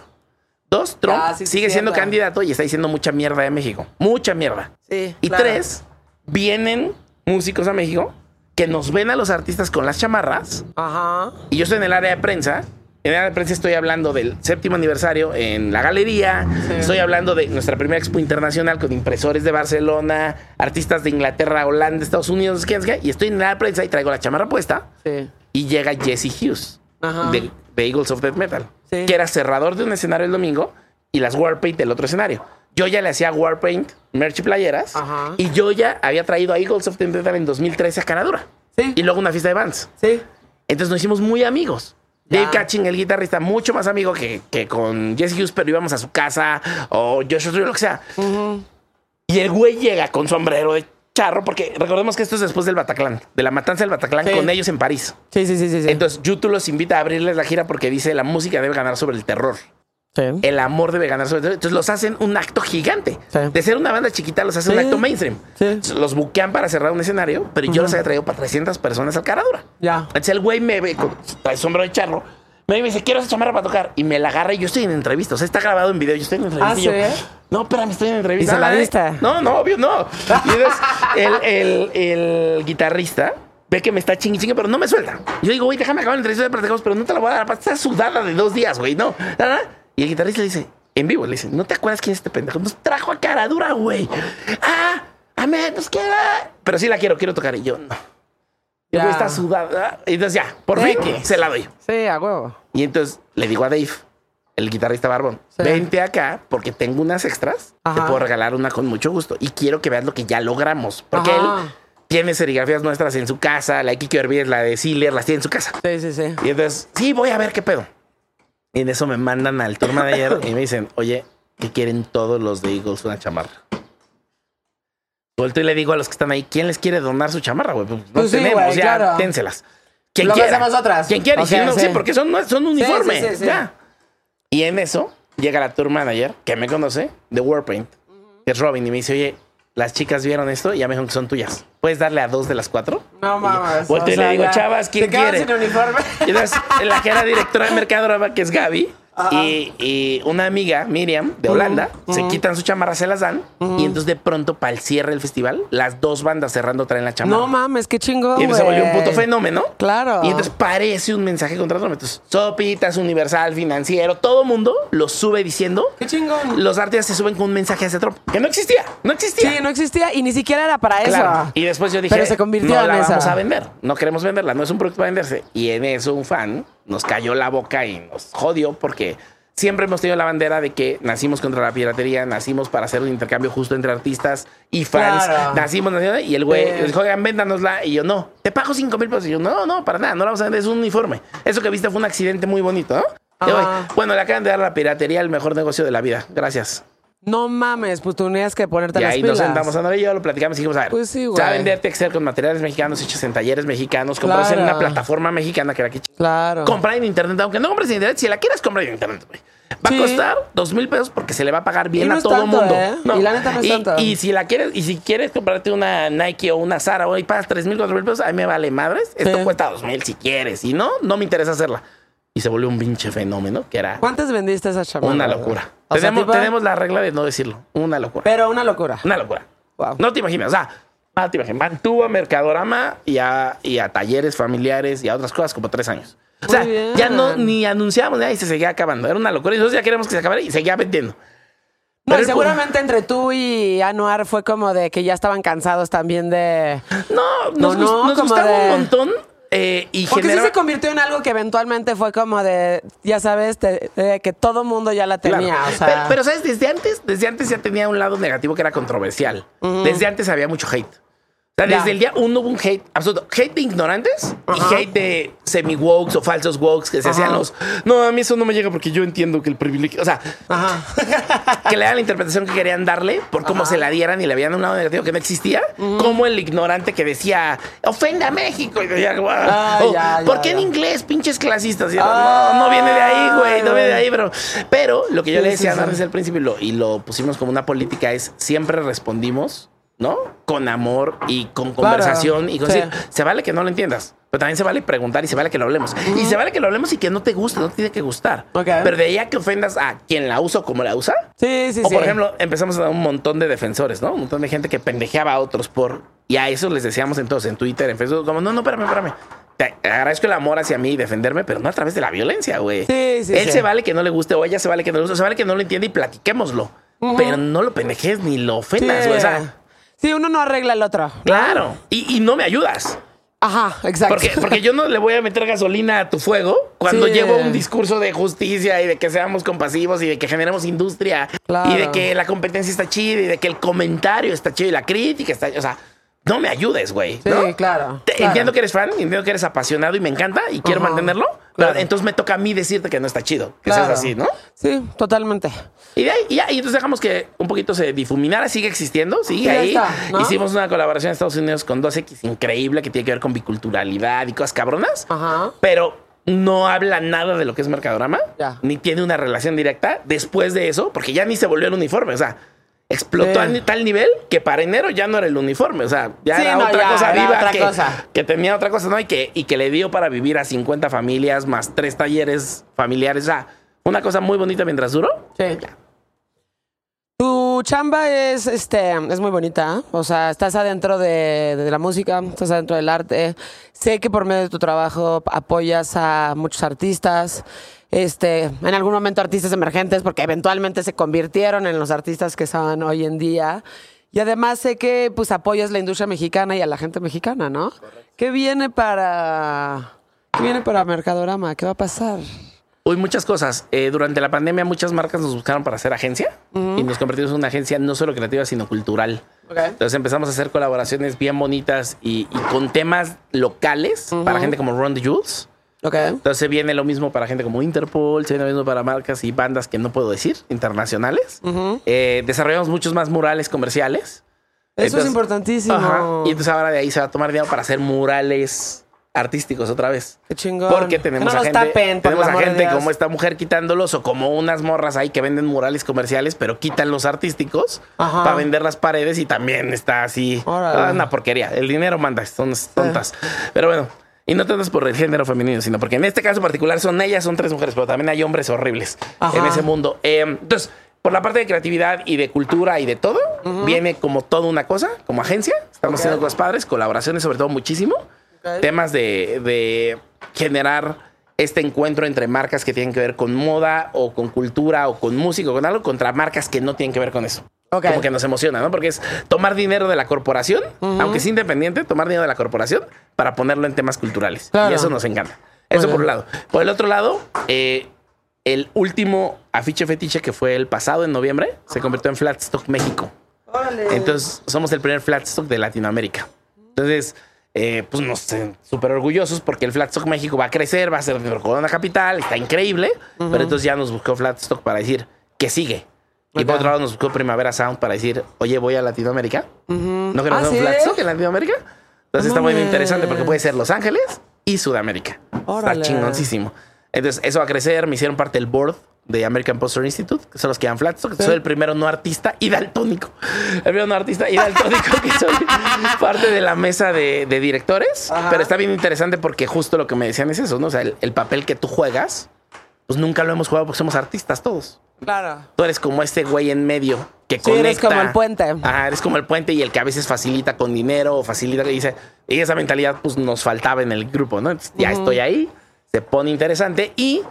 Dos, Trump Ah, sí, sigue siendo cierto. candidato y está diciendo mucha mierda de México. Mucha mierda. Sí, Y claro. tres, vienen músicos a México que nos ven a los artistas con las chamarras. Ajá. Y yo estoy en el área de prensa. En de prensa estoy hablando del séptimo aniversario en la galería. Estoy hablando de nuestra primera expo internacional con impresores de Barcelona, artistas de Inglaterra, Holanda, Estados Unidos, ¿qué es qué? Y estoy en de prensa y traigo la chamarra puesta. Sí. Y llega Jesse Hughes Ajá. de, de Eagles of Death Metal, Sí. que era cerrador de un escenario el domingo y las Warpaint del otro escenario. Yo ya le hacía Warpaint, merch y playeras. Ajá. Y yo ya había traído a Eagles of Death Metal en 2013 a Caradura. Sí. Y luego una fiesta de bands. Entonces nos hicimos muy amigos. Dave Catching, el guitarrista, mucho más amigo que, que con Jesse Hughes, pero íbamos a su casa o Joshua Tree, lo que sea. Y el güey llega con sombrero de charro, porque recordemos que esto es después del Bataclan, de la matanza del Bataclan Sí. con ellos en París. Sí, sí, sí, sí. sí. Entonces, YouTube los invita a abrirles la gira porque dice la música debe ganar sobre el terror. Sí. El amor debe ganar sobre el terror. Entonces los hacen un acto gigante. Sí. De ser una banda chiquita, los hacen Sí. un acto mainstream. Sí. Los buquean para cerrar un escenario, pero yo los había traído para 300 personas al Caradura. Ya. Entonces el güey me ve con trae sombrero de charro. Me dice, quiero esa chamarra para tocar. Y me la agarra y yo estoy en entrevista. O sea, está grabado en video. Yo estoy en entrevista. Ah, y yo, no, espérame, estoy en entrevista. ¿Y se la Ay, diste? No, no, obvio, no. Y entonces el, el, el guitarrista ve que me está chingui chingue, pero no me suelta. Yo digo, güey, déjame acabar la entrevista de platicamos, pero no te la voy a dar. Está sudada de dos días, güey. No. Nada. Y el guitarrista le dice, en vivo, le dice, ¿no te acuerdas quién es este pendejo? Nos trajo a cara dura, güey. Ah, a mí, pues queda. Pero sí la quiero, quiero tocar. Y yo, no. Y güey está sudada. Y entonces ya, por fin, X. se la doy. Sí, a huevo. Y entonces le digo a Dave, el guitarrista barbón, Sí. vente acá porque tengo unas extras. Te puedo regalar una con mucho gusto. Y quiero que veas lo que ya logramos. Porque Ajá. él tiene serigrafías nuestras en su casa. La de Kiki Herbies, la de Sealer, las tiene en su casa. Sí, sí, sí. Y entonces, sí, voy a ver qué pedo. Y en eso me mandan al tour manager y me dicen, oye, ¿qué quieren todos los de Eagles una chamarra? Vuelto y le digo a los que están ahí, ¿quién les quiere donar su chamarra, güey? Pues no Pues sí, tenemos, güey, ya, claro. ténselas. Quien Lo que quiera. hacemos otras. Quien quiera. Y Ok, si no, sí. sí, porque son, son uniformes. Ya. Y en eso llega la tour manager, que me conoce, de Warpaint, que es Robin, y me dice, oye, las chicas vieron esto y ya me dijeron que son tuyas. ¿Puedes darle a dos de las cuatro? No mames. Volteo y le digo, ya. chavas, ¿quién ¿Te quiere? sin uniforme? Y entonces, la que era directora de Mercadorama, que es Gaby, Y, y una amiga, Miriam, de Holanda, se quitan su chamarra, se las dan. Y entonces de pronto, para el cierre del festival, las dos bandas cerrando traen la chamarra. No mames, qué chingón. y se volvió un puto fenómeno. Claro. Y entonces parece un mensaje contra Trump. Entonces, Sopitas, Universal, Financiero, todo mundo lo sube diciendo. Qué chingón. Los artistas se suben con un mensaje hacia Trump. Que no existía. No existía. Sí, no existía y ni siquiera era para Claro. eso. Y después yo dije, Pero se convirtió no en la esa. vamos a vender. No queremos venderla, no es un producto para venderse. Y en eso un fan nos cayó la boca y nos jodió porque siempre hemos tenido la bandera de que nacimos contra la piratería, nacimos para hacer un intercambio justo entre artistas y fans. Claro. Nacimos, nacimos, y el güey dijo, oigan, véndanosla. Y yo, no, te pago 5 mil pesos. Y yo, no, no, para nada, no la vamos a vender, es un uniforme. Eso que viste fue un accidente muy bonito, ¿no? Y yo, Ajá. bueno, le acaban de dar la piratería el mejor negocio de la vida. Gracias. No mames, pues tú tenías que ponerte Y las ahí pilas. nos sentamos, Ana y yo lo platicamos y dijimos, a ver, Pues sí, güey. tiene que ser con materiales mexicanos hechos en talleres mexicanos, compras en una plataforma mexicana que era aquí. Claro. Comprar en internet, aunque no compres en internet, si la quieres comprar en internet, güey. Va Sí. a costar dos mil pesos porque se le va a pagar bien Y no a todo el tanto, mundo. ¿eh? Y la neta no es y, tanto. y si la quieres, y si quieres comprarte una Nike o una Zara, güey, pagas tres mil, cuatro mil pesos, a mí me vale madres. Esto Sí. cuesta dos mil si quieres. Si no, no me interesa hacerla. Y se volvió un pinche fenómeno que era ¿Cuántas vendiste esas chamarras? una locura. Sea, tenemos, tenemos la regla de no decirlo. Una locura. Pero una locura. Una locura. Wow. No te imaginas. O sea, no te imaginas. Mantuvo a Mercadorama y a, y a talleres familiares y a otras cosas como tres años. O sea, ya no ni anunciamos nada y se seguía acabando. Era una locura. Y nosotros ya queremos que se acabara y seguía vendiendo. No, Pero y seguramente entre tú y Anuar fue como de que ya estaban cansados también de... No, No, nos, no, nos como gustaba de- un montón. Eh, y Porque sí se convirtió en algo que eventualmente fue como de, ya sabes, de que todo mundo ya la Claro. tenía. O sea, pero, pero, ¿sabes? Desde antes, desde antes ya tenía un lado negativo que era controversial. Desde antes había mucho hate. O sea, desde el día uno hubo un hate absoluto. Hate de ignorantes y hate de semi-wokes o falsos wokes que se hacían los... No, a mí eso no me llega porque yo entiendo que el privilegio... O sea, que le dan la interpretación que querían darle por cómo se la dieran y le habían un lado negativo que no existía, como el ignorante que decía, ofenda a México. Y decía, "Guau". Ah, O, ya, ¿Por ya, qué en inglés, pinches clasistas? Y yo, no, no viene de ahí, güey, no viene de ahí, pero, pero lo que yo Sí, le decía sí, sí. desde el principio y lo, y lo pusimos como una política es siempre respondimos, ¿no? Con amor y con Claro, conversación y con sí. se vale que no lo entiendas. Pero también se vale preguntar y se vale que lo hablemos. Y se vale que lo hablemos y que no te guste, no te tiene que gustar. Pero de ahí a que ofendas a quien la usa o como la usa, Sí, sí, o sí. por ejemplo, empezamos a dar un montón de defensores, ¿no? Un montón de gente que pendejeaba a otros por. Y a eso les decíamos entonces en Twitter, en Facebook, como, no, no, espérame, espérame. Te agradezco el amor hacia mí y defenderme, pero no a través de la violencia, güey. Sí, sí, Él sí. se vale que no le guste o ella se vale que no le guste, se vale que no lo entienda y platiquémoslo. Pero no lo pendejes ni lo ofendas, güey. O sea, Sí, uno no arregla el otro. claro. Y, y no me ayudas. Ajá, exacto. Porque, porque yo no le voy a meter gasolina a tu fuego cuando Sí. llevo un discurso de justicia y de que seamos compasivos y de que generemos industria Claro. y de que la competencia está chida y de que el comentario está chido y la crítica está O sea, no me ayudes, güey. Sí, ¿no? claro, Te- claro. Entiendo que eres fan, entiendo que eres apasionado y me encanta y quiero Ajá, mantenerlo. Claro. entonces me toca a mí decirte que no está chido, que seas así, ¿no? Sí, totalmente. Y de ahí, y ya, y entonces dejamos que un poquito se difuminara, sigue existiendo, sigue Sí, ahí ahí. está, ¿no? Hicimos una colaboración en Estados Unidos con 2X increíble que tiene que ver con biculturalidad y cosas cabronas. Ajá. Pero no habla nada de lo que es Mercadorama, Ya. ni tiene una relación directa después de eso, porque ya ni se volvió el uniforme. O sea, explotó Sí. a tal nivel que para enero ya no era el uniforme. O sea, ya Sí, era no, otra ya, cosa viva otra que, cosa. que tenía otra cosa, ¿no? Y que, y que le dio para vivir a 50 familias más tres talleres familiares. O sea, una cosa muy bonita mientras duró. Sí. Tu chamba es, este, es muy bonita. O sea, estás adentro de, de la música, estás adentro del arte. Sé que por medio de tu trabajo apoyas a muchos artistas. Este, en algún momento artistas emergentes, porque eventualmente se convirtieron en los artistas que son hoy en día. Y además sé que pues apoyas la industria mexicana y a la gente mexicana, ¿no? ¿Qué viene para qué viene para Mercadorama? ¿Qué va a pasar? Uy, muchas cosas. Eh, durante la pandemia muchas marcas nos buscaron para hacer agencia y nos convertimos en una agencia no solo creativa, sino cultural. Entonces empezamos a hacer colaboraciones bien bonitas y, y con temas locales para gente como Ron the Jules. Ok. Entonces viene lo mismo para gente como Interpol, se viene lo mismo para marcas y bandas que no puedo decir, internacionales. Eh, desarrollamos muchos más murales comerciales. Eso es importantísimo. Ajá. Y entonces ahora de ahí se va a tomar dinero para hacer murales artísticos otra vez. Qué chingón. Porque tenemos no a gente, tapen, tenemos a gente como esta mujer quitándolos o como unas morras ahí que venden murales comerciales, pero quitan los artísticos Ajá. para vender las paredes y también está así. Órale. Ah, una porquería. El dinero manda, son tontas. Pero bueno. Y no tanto por el género femenino, sino porque en este caso particular son ellas, son tres mujeres, pero también hay hombres horribles Ajá. en ese mundo. Eh, entonces, por la parte de creatividad y de cultura y de todo, viene como toda una cosa, como agencia. Estamos haciendo cosas padres, colaboraciones sobre todo muchísimo. Temas de, de generar este encuentro entre marcas que tienen que ver con moda o con cultura o con música o con algo contra marcas que no tienen que ver con eso. Como que nos emociona, ¿no? Porque es tomar dinero de la corporación, aunque es independiente, tomar dinero de la corporación para ponerlo en temas culturales. Claro. Y eso nos encanta. Eso por un lado. Por el otro lado, eh, el último afiche fetiche que fue el pasado en noviembre se convirtió en Flatstock México. Entonces, somos el primer Flatstock de Latinoamérica. Entonces, eh, pues nos eh, súper orgullosos porque el Flatstock México va a crecer, va a ser de Corona Capital, está increíble. Pero entonces ya nos buscó Flatstock para decir que sigue. Y por otro lado nos buscó Primavera Sound para decir, oye, voy a Latinoamérica. ¿No queremos ¿Ah, un sí? Flatstock en Latinoamérica? Entonces No está muy interesante porque puede ser Los Ángeles y Sudamérica. Órale. Está chingoncísimo. Entonces, eso va a crecer. Me hicieron parte del board de American Poster Institute, que son los que dan Flatstock. Soy el primero no artista y daltónico. El primero no artista y daltónico que soy parte de la mesa de, de directores. Ajá. Pero está bien interesante porque justo lo que me decían es eso, ¿no? O sea, el, el papel que tú juegas, pues nunca lo hemos jugado porque somos artistas todos. Claro. Tú eres como este güey en medio que Sí, conecta. eres como el puente. Ah, eres como el puente y el que a veces facilita con dinero o facilita que dice. Y esa mentalidad pues nos faltaba en el grupo, ¿no? Entonces, ya estoy ahí, se pone interesante y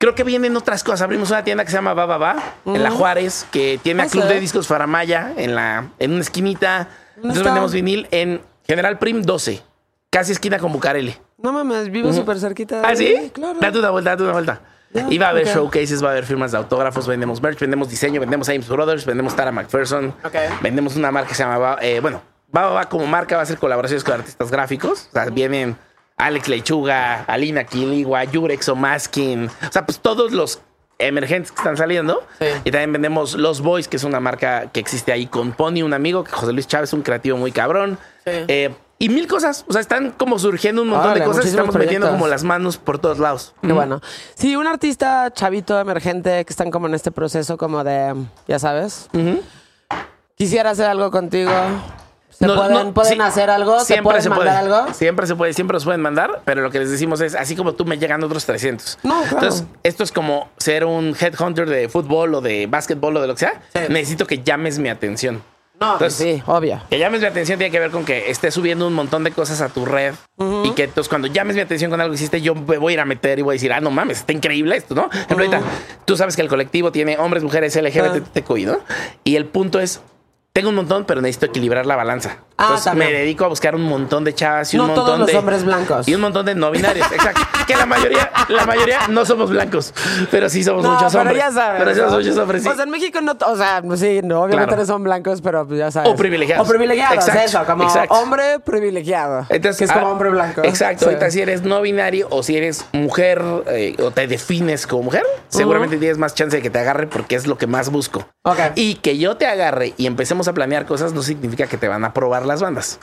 creo que vienen otras cosas. Abrimos una tienda que se llama Baba Ba en la Juárez, que tiene a Ah, Club de Discos Faramaya en, la, en una esquinita. Entonces está? vendemos vinil en General Prim 12, casi esquina con Bucareli. No mames, vivo súper cerquita. de ¿Ah, sí? ahí, Claro. Date una vuelta, date una vuelta. Ya, y va a haber ok. showcases, va a haber firmas de autógrafos, vendemos merch, vendemos diseño, vendemos Ames Brothers, vendemos Tara McPherson, Ok. vendemos una marca que se llama, Ba- eh, bueno, Baba Ba como marca va a hacer colaboraciones con artistas gráficos, o sea, vienen Alex Lechuga, Alina Quiligua, Yurex Omaskin, o sea, pues todos los emergentes que están saliendo. Sí. Y también vendemos Los Boys, que es una marca que existe ahí con Pony, un amigo, que José Luis Chávez, un creativo muy cabrón. Sí. Eh, y mil cosas, o sea, están como surgiendo un montón de cosas estamos metiendo como las manos por todos lados. Qué bueno. Sí, un artista chavito, emergente, que están como en este proceso como de, ya sabes. Quisiera hacer algo contigo. ¿Se No, pueden, no, pueden sí, hacer algo? ¿Se Siempre pueden se mandar puede. algo? Siempre se puede, siempre nos pueden mandar, pero lo que les decimos es, así como tú me llegan otros 300. No, claro. Entonces, esto es como ser un headhunter de fútbol o de básquetbol o de lo que sea. Sí. Necesito que llames mi atención. No, Entonces, sí, obvio. Que llames mi atención tiene que ver con que estés subiendo un montón de cosas a tu red y que entonces cuando llames mi atención con algo que hiciste, yo me voy a ir a meter y voy a decir, ah, no mames, está increíble esto, ¿no? Por ejemplo, ahorita tú sabes que el colectivo tiene hombres, mujeres, LGBTQI, ¿no? Y el punto es, tengo un montón, pero necesito equilibrar la balanza. Ah, Entonces también. me dedico a buscar un montón de chavas y un montón todos los de hombres blancos. y un montón de no binarios. Exacto. que la mayoría, la mayoría no somos blancos, pero sí somos No, muchos pero hombres. ya sabes. Pero sí somos muchos hombres. sí. O sea, en México no, o sea, sí, no, obviamente Claro. no son blancos, pero pues ya sabes. O privilegiados. O privilegiados, Exacto, eso, como exacto. hombre privilegiado. Entonces, que es como ah, hombre blanco. Exacto. Sí. Ahorita si eres no binario o si eres mujer eh, o te defines como mujer, seguramente tienes más chance de que te agarre porque es lo que más busco. Ok. Y que yo te agarre y empecemos a planear cosas no significa que te van a probar las bandas.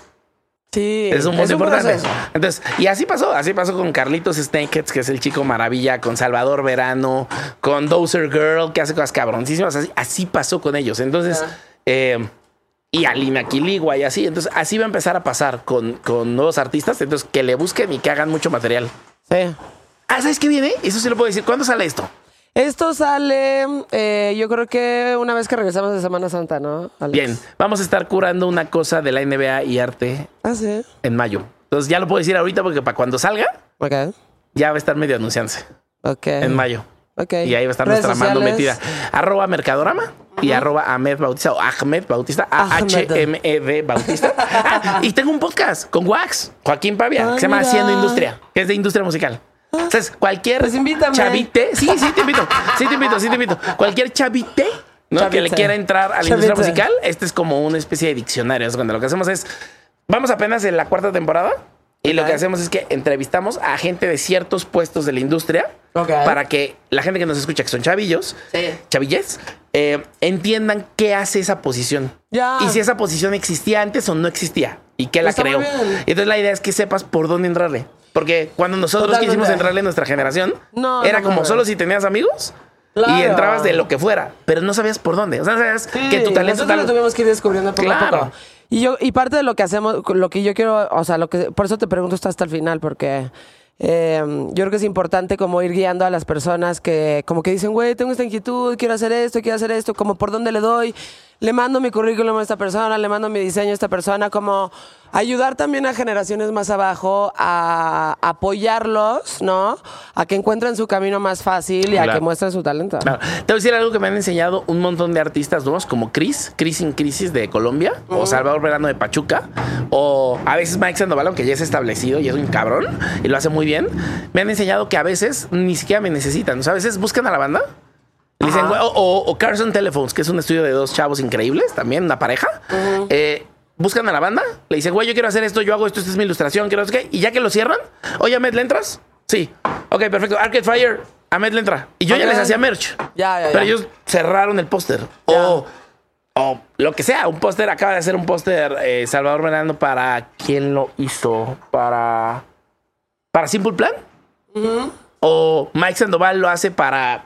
Sí. Es un punto importante. proceso. Entonces, y así pasó, así pasó con Carlitos Snakeheads, que es el chico maravilla, con Salvador Verano, con Dozer Girl, que hace cosas cabroncísimas. Así, así pasó con ellos. Entonces, Ah. eh, y Alina Quiligua y así. Entonces, así va a empezar a pasar con, con nuevos artistas. Entonces, que le busquen y que hagan mucho material. Sí. Ah, ¿sabes qué viene? Eso sí lo puedo decir. ¿Cuándo sale esto? Esto sale, eh, yo creo que una vez que regresamos de Semana Santa, ¿no? Alex? Bien, vamos a estar curando una cosa de la NBA y arte Ah, sí. en mayo. Entonces, ya lo puedo decir ahorita porque para cuando salga, ya va a estar medio anunciándose. En mayo. Ok. Y ahí va a estar nuestra mano metida. Arroba Mercadorama y arroba Ahmed Bautista o Ahmed Bautista. A-H-M-E-D Bautista. Ah, y tengo un podcast con Wax, Joaquín Pavia, Ah, que se llama mira. Haciendo Industria, que es de industria musical. Entonces, cualquier Pues invítame. chavite, sí, sí te invito, sí te invito, sí te invito. Cualquier chavite ¿no? que le quiera entrar a la industria musical, este es como una especie de diccionario. Es cuando lo que hacemos es, vamos apenas en la cuarta temporada y lo que hacemos es que entrevistamos a gente de ciertos puestos de la industria para que la gente que nos escucha, que son chavillos, Sí. chavilles, eh, entiendan qué hace esa posición. Y si esa posición existía antes o no existía. Y qué la Está creó. entonces la idea es que sepas por dónde entrarle. Porque cuando nosotros Totalmente. quisimos entrarle en nuestra generación, No, era no como solo si tenías amigos Claro. y entrabas de lo que fuera, pero no sabías por dónde. O sea, sabías Sí, que tu talento nosotros tal. lo tuvimos que ir descubriendo a Claro. poco. Y yo, y parte de lo que hacemos, lo que yo quiero, o sea, lo que, por eso te pregunto esto hasta el final, porque eh, yo creo que es importante como ir guiando a las personas que como que dicen, güey, tengo esta inquietud, quiero hacer esto, quiero hacer esto, como por dónde le doy, le mando mi currículum a esta persona, le mando mi diseño a esta persona, como ayudar también a generaciones más abajo a apoyarlos, ¿no? A que encuentren su camino más fácil y a que muestren su talento. Claro. Te voy a decir algo que me han enseñado un montón de artistas nuevos, como Chris, Chris in Crisis de Colombia, o Salvador Verano de Pachuca, o a veces Mike Sandoval, aunque ya es establecido y es un cabrón y lo hace muy bien. Me han enseñado que a veces ni siquiera me necesitan. O sea, a veces buscan a la banda. Dicen, o, o- Carson Telephones, que es un estudio de dos chavos increíbles, también una pareja. eh, buscan a la banda, le dicen, güey, yo quiero hacer esto, yo hago esto, esta es mi ilustración, quiero no sé qué. Y ya que lo cierran, oye, Ahmed, ¿le entras? Sí. Ok, perfecto. Arcade Fire, Ahmed le entra. Y yo ya les hacía merch. Ya, ya, Pero ellos cerraron el póster. O, o lo que sea, un póster, acaba de hacer un póster eh, Salvador Verano para. ¿Quién lo hizo? Para. Para Simple Plan. O Mike Sandoval lo hace para.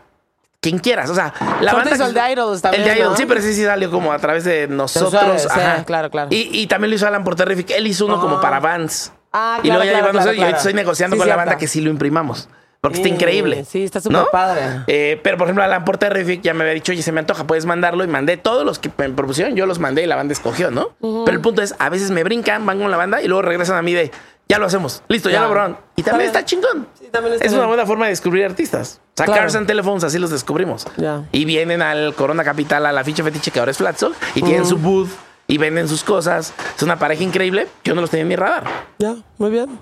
Quien quieras, o sea, la banda. hizo el de Idols también, El de Idols, ¿no? sí, pero sí, sí salió como a través de nosotros. sí, ajá. claro, claro. Y, y también lo hizo Alan por Terrific. Él hizo uno como para Vans. Ah, y claro, luego ya claro, llevamos claro, y claro. estoy negociando Sí, con la banda que sí lo imprimamos. Porque está increíble. sí, está súper padre. Eh, pero por ejemplo, Alan por Terrific ya me había dicho, oye, se me antoja, puedes mandarlo. Y mandé todos los que me propusieron, yo los mandé y la banda escogió, ¿no? Pero el punto es, a veces me brincan, van con la banda y luego regresan a mí de, ya lo hacemos, listo, ya, Ya. lo lograron. Y también está chingón. Sí, también está es una buena forma de descubrir artistas. O sea, Claro. Carson Telephones, así los descubrimos. Ya. Y vienen al Corona Capital, a la ficha fetiche que ahora es Flatsol, y tienen su booth y venden sus cosas. Es una pareja increíble. Yo no los tenía en mi radar. Ya, muy bien.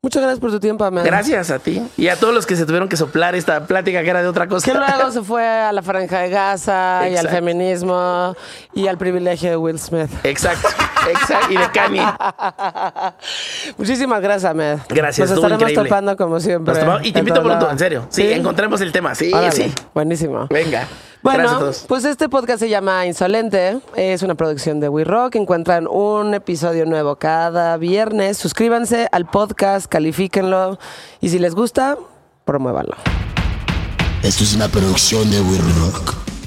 Muchas gracias por tu tiempo, Ahmed. Gracias a ti y a todos los que se tuvieron que soplar esta plática que era de otra cosa. Que luego se fue a la franja de Gaza y al feminismo y al privilegio de Will Smith. Exacto, exacto. Y de Kanye. Muchísimas gracias, Ahmed. Gracias, Nos estaremos increíble. topando como siempre. Nos y te invito pronto, en serio. Sí, encontremos el tema. Sí, Órale, sí. Buenísimo. Venga. Bueno, pues este podcast se llama Insolente. Es una producción de We Rock. Encuentran un episodio nuevo cada viernes. Suscríbanse al podcast, califíquenlo. Y si les gusta, promuévanlo. Esto es una producción de We Rock.